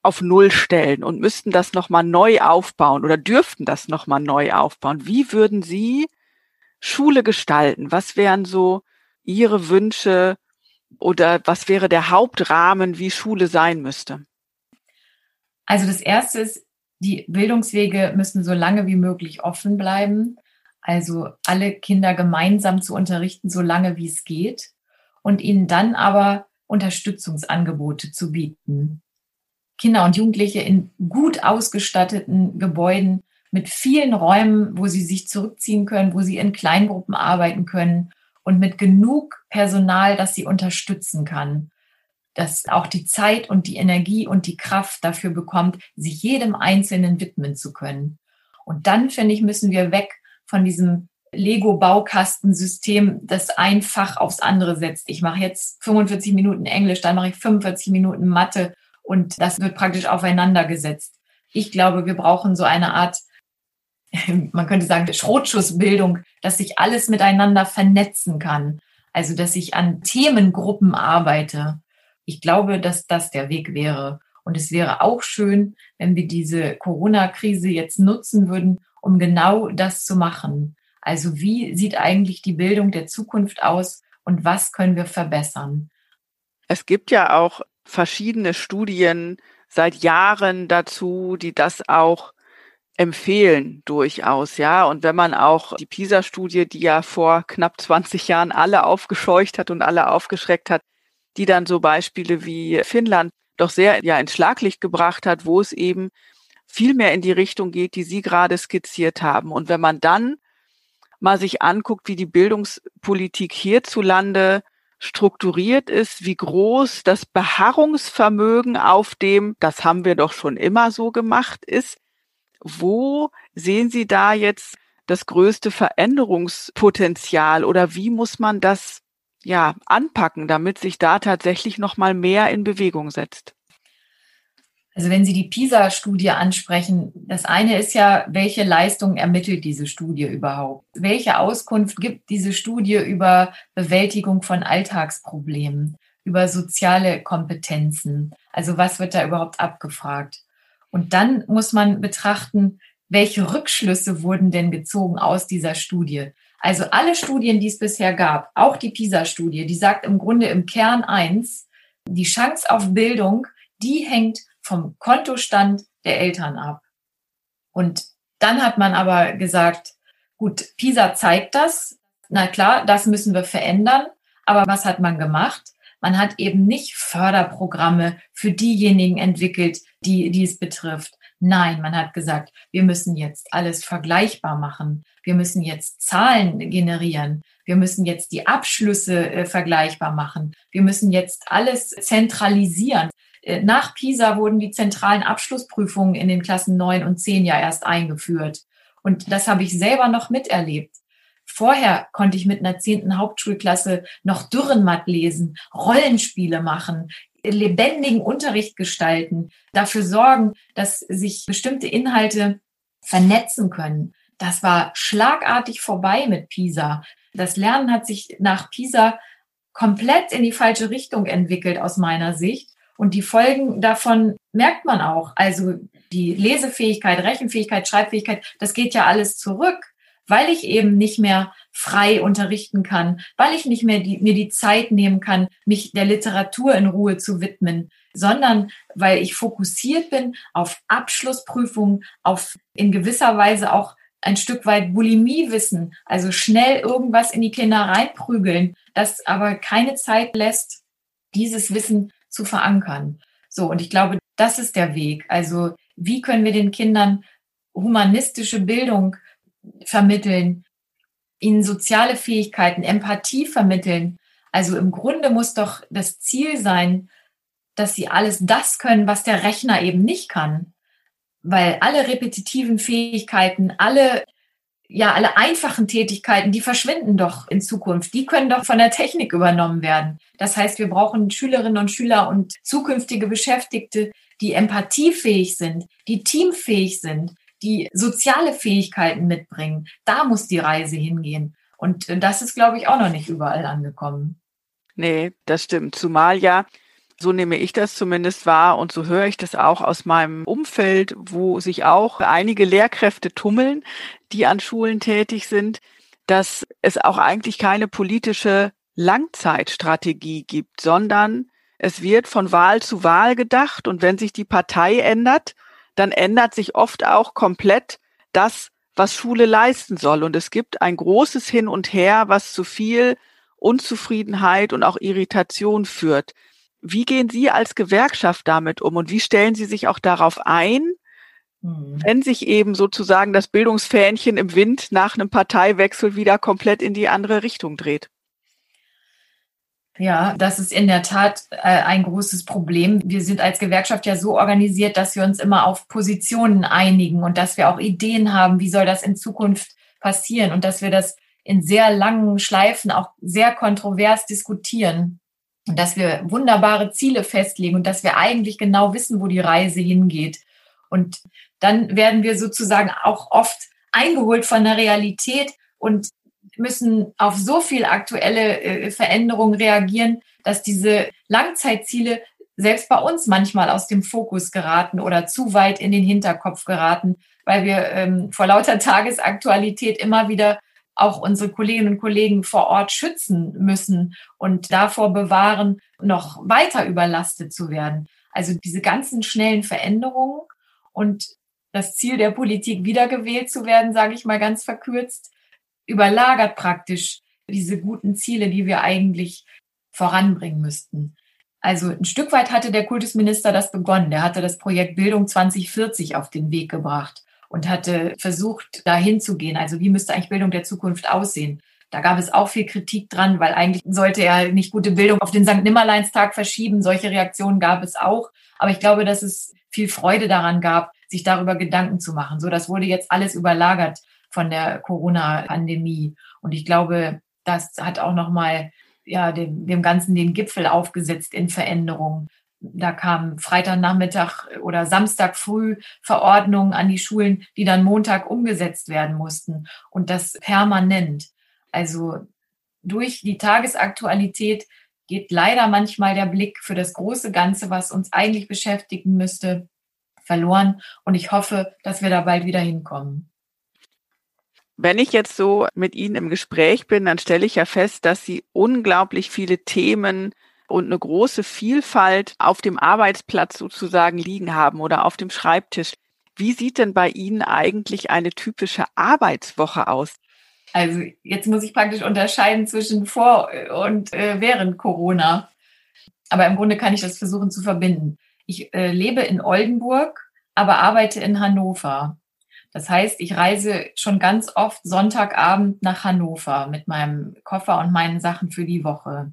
auf Null stellen und müssten das nochmal neu aufbauen oder dürften das nochmal neu aufbauen. Wie würden Sie Schule gestalten? Was wären so Ihre Wünsche oder was wäre der Hauptrahmen, wie Schule sein müsste? Also das Erste ist, die Bildungswege müssen so lange wie möglich offen bleiben. Also alle Kinder gemeinsam zu unterrichten, so lange wie es geht. Und ihnen dann aber Unterstützungsangebote zu bieten. Kinder und Jugendliche in gut ausgestatteten Gebäuden mit vielen Räumen, wo sie sich zurückziehen können, wo sie in Kleingruppen arbeiten können und mit genug Personal, das sie unterstützen kann, dass auch die Zeit und die Energie und die Kraft dafür bekommt, sich jedem Einzelnen widmen zu können. Und dann, finde ich, müssen wir weg von diesem Lego-Baukastensystem, das einfach aufs andere setzt. Ich mache jetzt 45 Minuten Englisch, dann mache ich 45 Minuten Mathe und das wird praktisch aufeinander gesetzt. Ich glaube, wir brauchen so eine Art, man könnte sagen, Schrotschussbildung, dass sich alles miteinander vernetzen kann. Also, dass ich an Themengruppen arbeite. Ich glaube, dass das der Weg wäre. Und es wäre auch schön, wenn wir diese Corona-Krise jetzt nutzen würden, um genau das zu machen. Also wie sieht eigentlich die Bildung der Zukunft aus und was können wir verbessern? Es gibt ja auch verschiedene Studien seit Jahren dazu, die das auch empfehlen durchaus, ja. Und wenn man auch die PISA-Studie, die ja vor knapp 20 Jahren alle aufgescheucht hat und alle aufgeschreckt hat, die dann so Beispiele wie Finnland doch sehr ja ins Schlaglicht gebracht hat, wo es eben viel mehr in die Richtung geht, die Sie gerade skizziert haben. Und wenn man dann mal sich anguckt, wie die Bildungspolitik hierzulande strukturiert ist, wie groß das Beharrungsvermögen auf dem, das haben wir doch schon immer so gemacht, ist. Wo sehen Sie da jetzt das größte Veränderungspotenzial oder wie muss man das ja anpacken, damit sich da tatsächlich noch mal mehr in Bewegung setzt? Also wenn Sie die PISA-Studie ansprechen, das eine ist ja, welche Leistung ermittelt diese Studie überhaupt? Welche Auskunft gibt diese Studie über Bewältigung von Alltagsproblemen, über soziale Kompetenzen? Also was wird da überhaupt abgefragt? Und dann muss man betrachten, welche Rückschlüsse wurden denn gezogen aus dieser Studie? Also alle Studien, die es bisher gab, auch die PISA-Studie, die sagt im Grunde im Kern eins, die Chance auf Bildung, die hängt vom Kontostand der Eltern ab. Und dann hat man aber gesagt, gut, PISA zeigt das. Na klar, das müssen wir verändern. Aber was hat man gemacht? Man hat eben nicht Förderprogramme für diejenigen entwickelt, die, die es betrifft. Nein, man hat gesagt, wir müssen jetzt alles vergleichbar machen. Wir müssen jetzt Zahlen generieren. Wir müssen jetzt die Abschlüsse äh, vergleichbar machen. Wir müssen jetzt alles zentralisieren. Äh, nach PISA wurden die zentralen Abschlussprüfungen in den Klassen 9 und 10 ja erst eingeführt. Und das habe ich selber noch miterlebt. Vorher konnte ich mit einer zehnten Hauptschulklasse noch Dürrenmatt lesen, Rollenspiele machen, lebendigen Unterricht gestalten, dafür sorgen, dass sich bestimmte Inhalte vernetzen können. Das war schlagartig vorbei mit PISA. Das Lernen hat sich nach PISA komplett in die falsche Richtung entwickelt aus meiner Sicht. Und die Folgen davon merkt man auch. Also die Lesefähigkeit, Rechenfähigkeit, Schreibfähigkeit, das geht ja alles zurück, weil ich eben nicht mehr frei unterrichten kann, weil ich nicht mehr die, mir die Zeit nehmen kann, mich der Literatur in Ruhe zu widmen, sondern weil ich fokussiert bin auf Abschlussprüfungen, auf in gewisser Weise auch ein Stück weit Bulimie-Wissen, also schnell irgendwas in die Kinder reinprügeln, das aber keine Zeit lässt, dieses Wissen zu verankern. So, und ich glaube, das ist der Weg. Also, wie können wir den Kindern humanistische Bildung vermitteln, ihnen soziale Fähigkeiten, Empathie vermitteln? Also im Grunde muss doch das Ziel sein, dass sie alles das können, was der Rechner eben nicht kann. Weil alle repetitiven Fähigkeiten, alle ja, alle einfachen Tätigkeiten, die verschwinden doch in Zukunft. Die können doch von der Technik übernommen werden. Das heißt, wir brauchen Schülerinnen und Schüler und zukünftige Beschäftigte, die empathiefähig sind, die teamfähig sind, die soziale Fähigkeiten mitbringen. Da muss die Reise hingehen. Und das ist, glaube ich, auch noch nicht überall angekommen. Nee, das stimmt. Zumal ja So nehme ich das zumindest wahr und so höre ich das auch aus meinem Umfeld, wo sich auch einige Lehrkräfte tummeln, die an Schulen tätig sind, dass es auch eigentlich keine politische Langzeitstrategie gibt, sondern es wird von Wahl zu Wahl gedacht und wenn sich die Partei ändert, dann ändert sich oft auch komplett das, was Schule leisten soll. Und es gibt ein großes Hin und Her, was zu viel Unzufriedenheit und auch Irritation führt. Wie gehen Sie als Gewerkschaft damit um und wie stellen Sie sich auch darauf ein, mhm. wenn sich eben sozusagen das Bildungsfähnchen im Wind nach einem Parteiwechsel wieder komplett in die andere Richtung dreht? Ja, das ist in der Tat äh, ein großes Problem. Wir sind als Gewerkschaft ja so organisiert, dass wir uns immer auf Positionen einigen und dass wir auch Ideen haben, wie soll das in Zukunft passieren und dass wir das in sehr langen Schleifen auch sehr kontrovers diskutieren dass wir wunderbare Ziele festlegen und dass wir eigentlich genau wissen, wo die Reise hingeht. Und dann werden wir sozusagen auch oft eingeholt von der Realität und müssen auf so viel aktuelle äh, Veränderungen reagieren, dass diese Langzeitziele selbst bei uns manchmal aus dem Fokus geraten oder zu weit in den Hinterkopf geraten, weil wir ähm, vor lauter Tagesaktualität immer wieder auch unsere Kolleginnen und Kollegen vor Ort schützen müssen und davor bewahren, noch weiter überlastet zu werden. Also diese ganzen schnellen Veränderungen und das Ziel der Politik, wiedergewählt zu werden, sage ich mal ganz verkürzt, überlagert praktisch diese guten Ziele, die wir eigentlich voranbringen müssten. Also ein Stück weit hatte der Kultusminister das begonnen. Der hatte das Projekt Bildung 2040 auf den Weg gebracht und hatte versucht, dahin zu gehen. Also wie müsste eigentlich Bildung der Zukunft aussehen? Da gab es auch viel Kritik dran, weil eigentlich sollte er nicht gute Bildung auf den St. Nimmerleinstag verschieben. Solche Reaktionen gab es auch. Aber ich glaube, dass es viel Freude daran gab, sich darüber Gedanken zu machen. So, das wurde jetzt alles überlagert von der Corona-Pandemie. Und ich glaube, das hat auch nochmal ja, dem, dem Ganzen den Gipfel aufgesetzt in Veränderungen. Da kam Freitagnachmittag oder Samstag früh Verordnungen an die Schulen, die dann Montag umgesetzt werden mussten. Und das permanent. Also durch die Tagesaktualität geht leider manchmal der Blick für das große Ganze, was uns eigentlich beschäftigen müsste, verloren. Und ich hoffe, dass wir da bald wieder hinkommen. Wenn ich jetzt so mit Ihnen im Gespräch bin, dann stelle ich ja fest, dass Sie unglaublich viele Themen und eine große Vielfalt auf dem Arbeitsplatz sozusagen liegen haben oder auf dem Schreibtisch. Wie sieht denn bei Ihnen eigentlich eine typische Arbeitswoche aus? Also jetzt muss ich praktisch unterscheiden zwischen vor und äh, während Corona. Aber im Grunde kann ich das versuchen zu verbinden. Ich äh, lebe in Oldenburg, aber arbeite in Hannover. Das heißt, ich reise schon ganz oft Sonntagabend nach Hannover mit meinem Koffer und meinen Sachen für die Woche.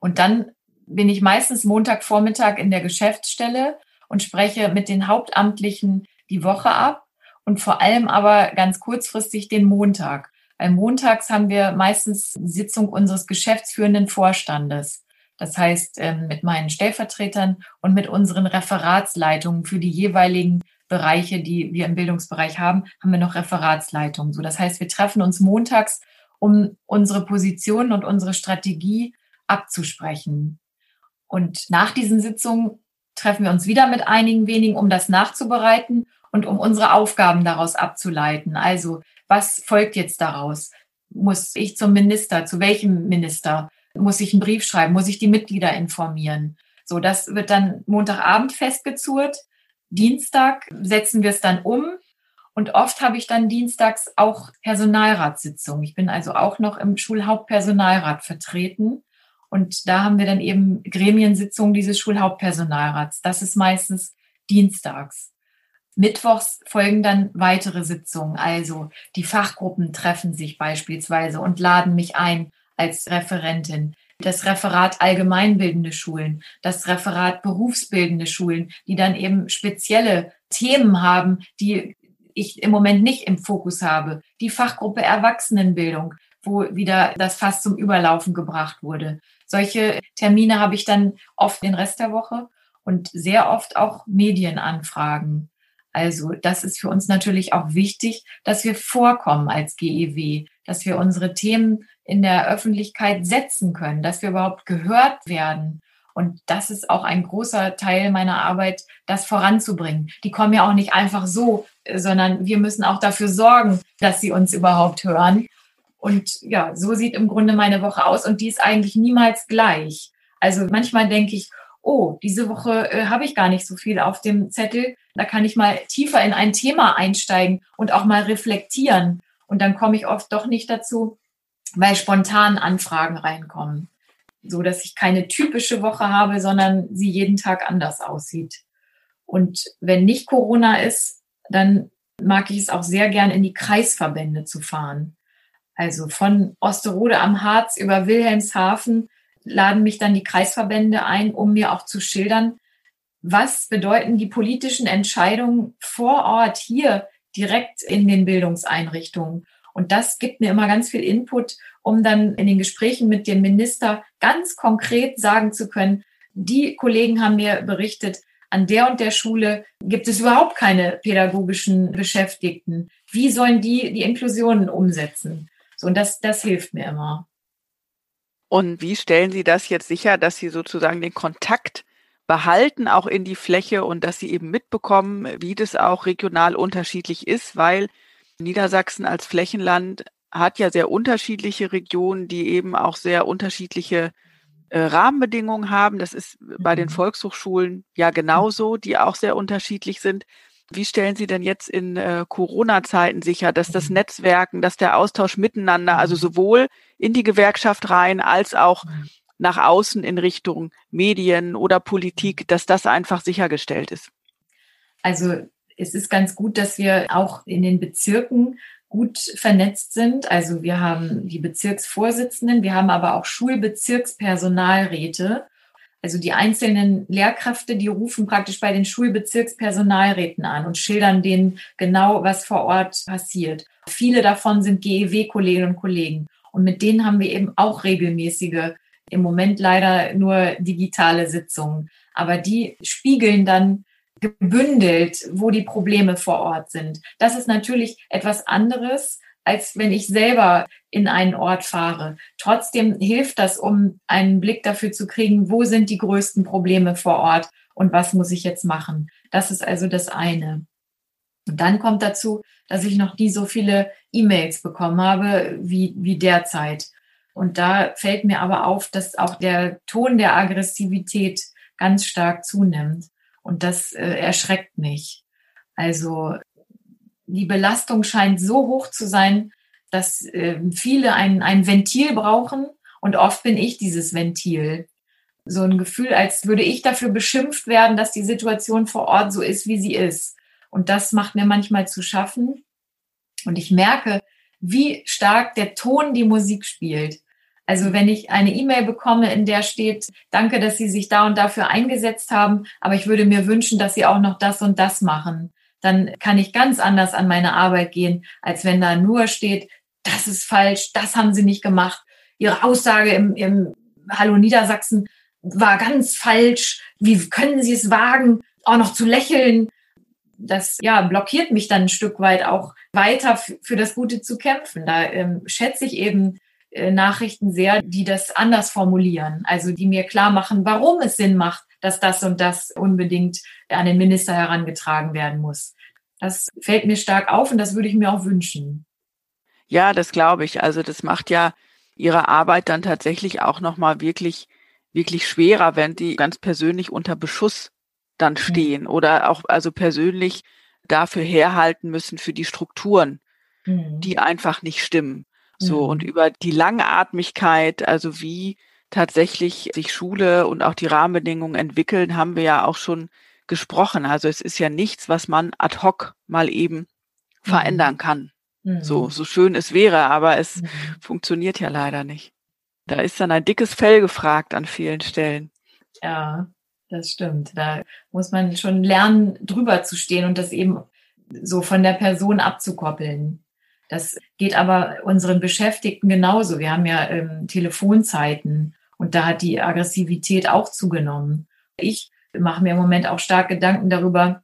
Und dann bin ich meistens Montagvormittag in der Geschäftsstelle und spreche mit den Hauptamtlichen die Woche ab und vor allem aber ganz kurzfristig den Montag. Weil montags haben wir meistens Sitzung unseres geschäftsführenden Vorstandes. Das heißt, ähm, mit meinen Stellvertretern und mit unseren Referatsleitungen für die jeweiligen Bereiche, die wir im Bildungsbereich haben, haben wir noch Referatsleitungen. So, das heißt, wir treffen uns montags, um unsere Positionen und unsere Strategie abzusprechen. Und nach diesen Sitzungen treffen wir uns wieder mit einigen wenigen, um das nachzubereiten und um unsere Aufgaben daraus abzuleiten. Also, was folgt jetzt daraus? Muss ich zum Minister? Zu welchem Minister? Muss ich einen Brief schreiben? Muss ich die Mitglieder informieren? So, das wird dann Montagabend festgezurrt. Dienstag setzen wir es dann um. Und oft habe ich dann dienstags auch Personalratssitzungen. Ich bin also auch noch im Schulhauptpersonalrat vertreten. Und da haben wir dann eben Gremiensitzungen dieses Schulhauptpersonalrats. Das ist meistens dienstags. Mittwochs folgen dann weitere Sitzungen. Also die Fachgruppen treffen sich beispielsweise und laden mich ein als Referentin das Referat allgemeinbildende Schulen, das Referat berufsbildende Schulen, die dann eben spezielle Themen haben, die ich im Moment nicht im Fokus habe. Die Fachgruppe Erwachsenenbildung, wo wieder das fast zum Überlaufen gebracht wurde. Solche Termine habe ich dann oft den Rest der Woche und sehr oft auch Medienanfragen. Also das ist für uns natürlich auch wichtig, dass wir vorkommen als GEW, dass wir unsere Themen in der Öffentlichkeit setzen können, dass wir überhaupt gehört werden. Und das ist auch ein großer Teil meiner Arbeit, das voranzubringen. Die kommen ja auch nicht einfach so, sondern wir müssen auch dafür sorgen, dass sie uns überhaupt hören. Und ja, so sieht im Grunde meine Woche aus und die ist eigentlich niemals gleich. Also manchmal denke ich, oh, diese Woche äh, habe ich gar nicht so viel auf dem Zettel. Da kann ich mal tiefer in ein Thema einsteigen und auch mal reflektieren. Und dann komme ich oft doch nicht dazu, weil spontan Anfragen reinkommen. So dass ich keine typische Woche habe, sondern sie jeden Tag anders aussieht. Und wenn nicht Corona ist, dann mag ich es auch sehr gern in die Kreisverbände zu fahren. Also von Osterode am Harz über Wilhelmshaven laden mich dann die Kreisverbände ein, um mir auch zu schildern, was bedeuten die politischen Entscheidungen vor Ort hier direkt in den Bildungseinrichtungen. Und das gibt mir immer ganz viel Input, um dann in den Gesprächen mit dem Minister ganz konkret sagen zu können, die Kollegen haben mir berichtet, an der und der Schule gibt es überhaupt keine pädagogischen Beschäftigten. Wie sollen die die Inklusionen umsetzen? So, und das, das hilft mir immer. Und wie stellen Sie das jetzt sicher, dass Sie sozusagen den Kontakt behalten, auch in die Fläche und dass Sie eben mitbekommen, wie das auch regional unterschiedlich ist, weil Niedersachsen als Flächenland hat ja sehr unterschiedliche Regionen, die eben auch sehr unterschiedliche äh, Rahmenbedingungen haben. Das ist bei den mhm. Volkshochschulen ja genauso, die auch sehr unterschiedlich sind. Wie stellen Sie denn jetzt in äh, Corona-Zeiten sicher, dass das Netzwerken, dass der Austausch miteinander, also sowohl in die Gewerkschaft rein als auch nach außen in Richtung Medien oder Politik, dass das einfach sichergestellt ist? Also es ist ganz gut, dass wir auch in den Bezirken gut vernetzt sind. Also wir haben die Bezirksvorsitzenden, wir haben aber auch Schulbezirkspersonalräte. Also die einzelnen Lehrkräfte, die rufen praktisch bei den Schulbezirkspersonalräten an und schildern denen genau, was vor Ort passiert. Viele davon sind GEW-Kolleginnen und Kollegen. Und mit denen haben wir eben auch regelmäßige, im Moment leider nur digitale Sitzungen. Aber die spiegeln dann gebündelt, wo die Probleme vor Ort sind. Das ist natürlich etwas anderes, als wenn ich selber in einen Ort fahre. Trotzdem hilft das, um einen Blick dafür zu kriegen, wo sind die größten Probleme vor Ort und was muss ich jetzt machen. Das ist also das eine. Und dann kommt dazu, dass ich noch nie so viele E-Mails bekommen habe wie, wie derzeit. Und da fällt mir aber auf, dass auch der Ton der Aggressivität ganz stark zunimmt. Und das äh, erschreckt mich. Also die Belastung scheint so hoch zu sein, dass äh, viele ein, ein Ventil brauchen und oft bin ich dieses Ventil. So ein Gefühl, als würde ich dafür beschimpft werden, dass die Situation vor Ort so ist, wie sie ist. Und das macht mir manchmal zu schaffen. Und ich merke, wie stark der Ton die Musik spielt. Also wenn ich eine E-Mail bekomme, in der steht, danke, dass Sie sich da und dafür eingesetzt haben, aber ich würde mir wünschen, dass Sie auch noch das und das machen dann kann ich ganz anders an meine Arbeit gehen, als wenn da nur steht, das ist falsch, das haben sie nicht gemacht. Ihre Aussage im, im Hallo Niedersachsen war ganz falsch. Wie können Sie es wagen, auch noch zu lächeln? Das ja blockiert mich dann ein Stück weit auch weiter für das Gute zu kämpfen. Da ähm, schätze ich eben äh, Nachrichten sehr, die das anders formulieren, also die mir klar machen, warum es Sinn macht, dass das und das unbedingt an den Minister herangetragen werden muss. Das fällt mir stark auf und das würde ich mir auch wünschen. Ja, das glaube ich. Also das macht ja ihre Arbeit dann tatsächlich auch nochmal wirklich, wirklich schwerer, wenn die ganz persönlich unter Beschuss dann mhm. stehen mhm. oder auch also persönlich dafür herhalten müssen für die Strukturen, mhm. die einfach nicht stimmen. So mhm. und über die Langatmigkeit, also wie tatsächlich sich Schule und auch die Rahmenbedingungen entwickeln, haben wir ja auch schon gesprochen. Also es ist ja nichts, was man ad hoc mal eben mhm. verändern kann. Mhm. So, so schön es wäre, aber es mhm. funktioniert ja leider nicht. Da ist dann ein dickes Fell gefragt an vielen Stellen. Ja, das stimmt. Da muss man schon lernen, drüber zu stehen und das eben so von der Person abzukoppeln. Das geht aber unseren Beschäftigten genauso. Wir haben ja ähm, Telefonzeiten und da hat die Aggressivität auch zugenommen. Ich mache mir im Moment auch stark Gedanken darüber,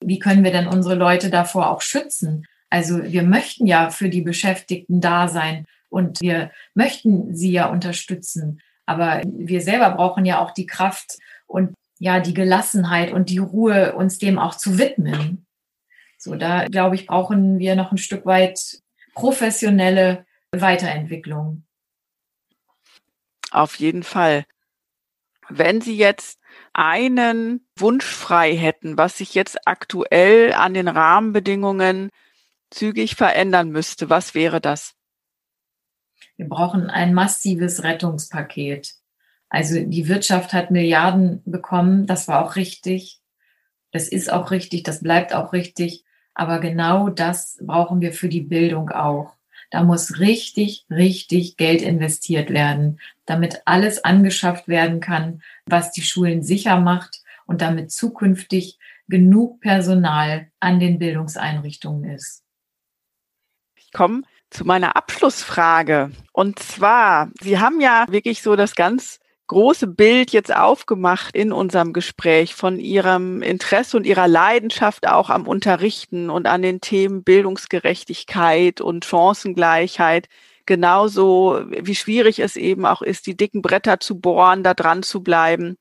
wie können wir denn unsere Leute davor auch schützen? Also wir möchten ja für die Beschäftigten da sein und wir möchten sie ja unterstützen. Aber wir selber brauchen ja auch die Kraft und ja, die Gelassenheit und die Ruhe, uns dem auch zu widmen. So, da glaube ich, brauchen wir noch ein Stück weit professionelle Weiterentwicklung. Auf jeden Fall. Wenn Sie jetzt einen Wunsch frei hätten, was sich jetzt aktuell an den Rahmenbedingungen zügig verändern müsste, was wäre das? Wir brauchen ein massives Rettungspaket. Also die Wirtschaft hat Milliarden bekommen, das war auch richtig. Das ist auch richtig, das bleibt auch richtig. Aber genau das brauchen wir für die Bildung auch. Da muss richtig, richtig Geld investiert werden, damit alles angeschafft werden kann, was die Schulen sicher macht und damit zukünftig genug Personal an den Bildungseinrichtungen ist. Ich komme zu meiner Abschlussfrage. Und zwar, Sie haben ja wirklich so das ganz große Bild jetzt aufgemacht in unserem Gespräch von Ihrem Interesse und Ihrer Leidenschaft auch am Unterrichten und an den Themen Bildungsgerechtigkeit und Chancengleichheit. Genauso wie schwierig es eben auch ist, die dicken Bretter zu bohren, da dran zu bleiben.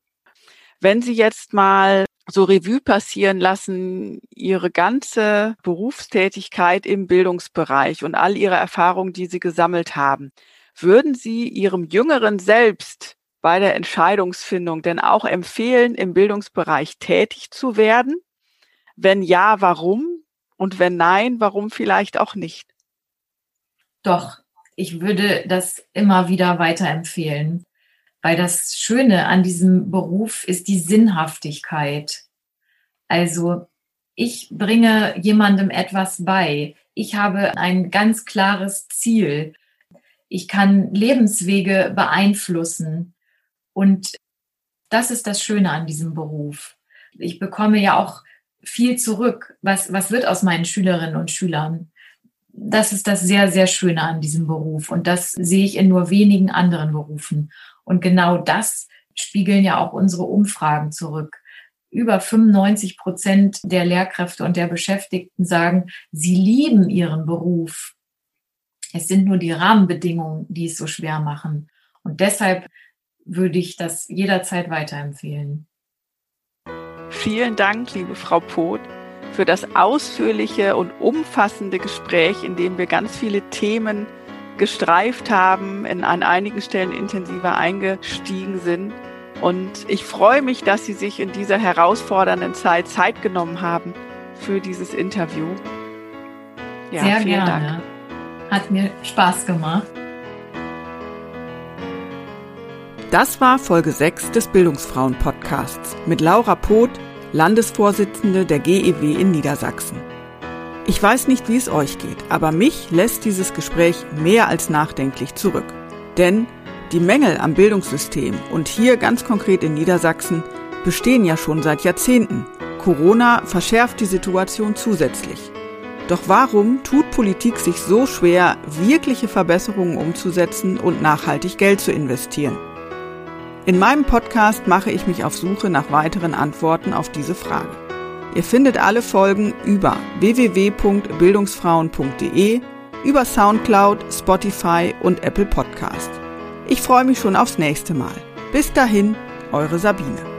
Wenn Sie jetzt mal so Revue passieren lassen, Ihre ganze Berufstätigkeit im Bildungsbereich und all Ihre Erfahrungen, die Sie gesammelt haben, würden Sie Ihrem jüngeren Selbst bei der Entscheidungsfindung denn auch empfehlen, im Bildungsbereich tätig zu werden? Wenn ja, warum? Und wenn nein, warum vielleicht auch nicht? Doch, ich würde das immer wieder weiterempfehlen, weil das Schöne an diesem Beruf ist die Sinnhaftigkeit. Also ich bringe jemandem etwas bei. Ich habe ein ganz klares Ziel. Ich kann Lebenswege beeinflussen. Und das ist das Schöne an diesem Beruf. Ich bekomme ja auch viel zurück. Was, was wird aus meinen Schülerinnen und Schülern? Das ist das sehr, sehr Schöne an diesem Beruf. Und das sehe ich in nur wenigen anderen Berufen. Und genau das spiegeln ja auch unsere Umfragen zurück. Über 95 Prozent der Lehrkräfte und der Beschäftigten sagen, sie lieben ihren Beruf. Es sind nur die Rahmenbedingungen, die es so schwer machen. Und deshalb würde ich das jederzeit weiterempfehlen. Vielen Dank, liebe Frau Poth, für das ausführliche und umfassende Gespräch, in dem wir ganz viele Themen gestreift haben, in, an einigen Stellen intensiver eingestiegen sind. Und ich freue mich, dass Sie sich in dieser herausfordernden Zeit Zeit genommen haben für dieses Interview. Ja, Sehr vielen gerne. Dank. Hat mir Spaß gemacht. Das war Folge 6 des Bildungsfrauen-Podcasts mit Laura Poth, Landesvorsitzende der GEW in Niedersachsen. Ich weiß nicht, wie es euch geht, aber mich lässt dieses Gespräch mehr als nachdenklich zurück. Denn die Mängel am Bildungssystem und hier ganz konkret in Niedersachsen bestehen ja schon seit Jahrzehnten. Corona verschärft die Situation zusätzlich. Doch warum tut Politik sich so schwer, wirkliche Verbesserungen umzusetzen und nachhaltig Geld zu investieren? In meinem Podcast mache ich mich auf Suche nach weiteren Antworten auf diese Frage. Ihr findet alle Folgen über www.bildungsfrauen.de, über Soundcloud, Spotify und Apple Podcast. Ich freue mich schon aufs nächste Mal. Bis dahin, eure Sabine.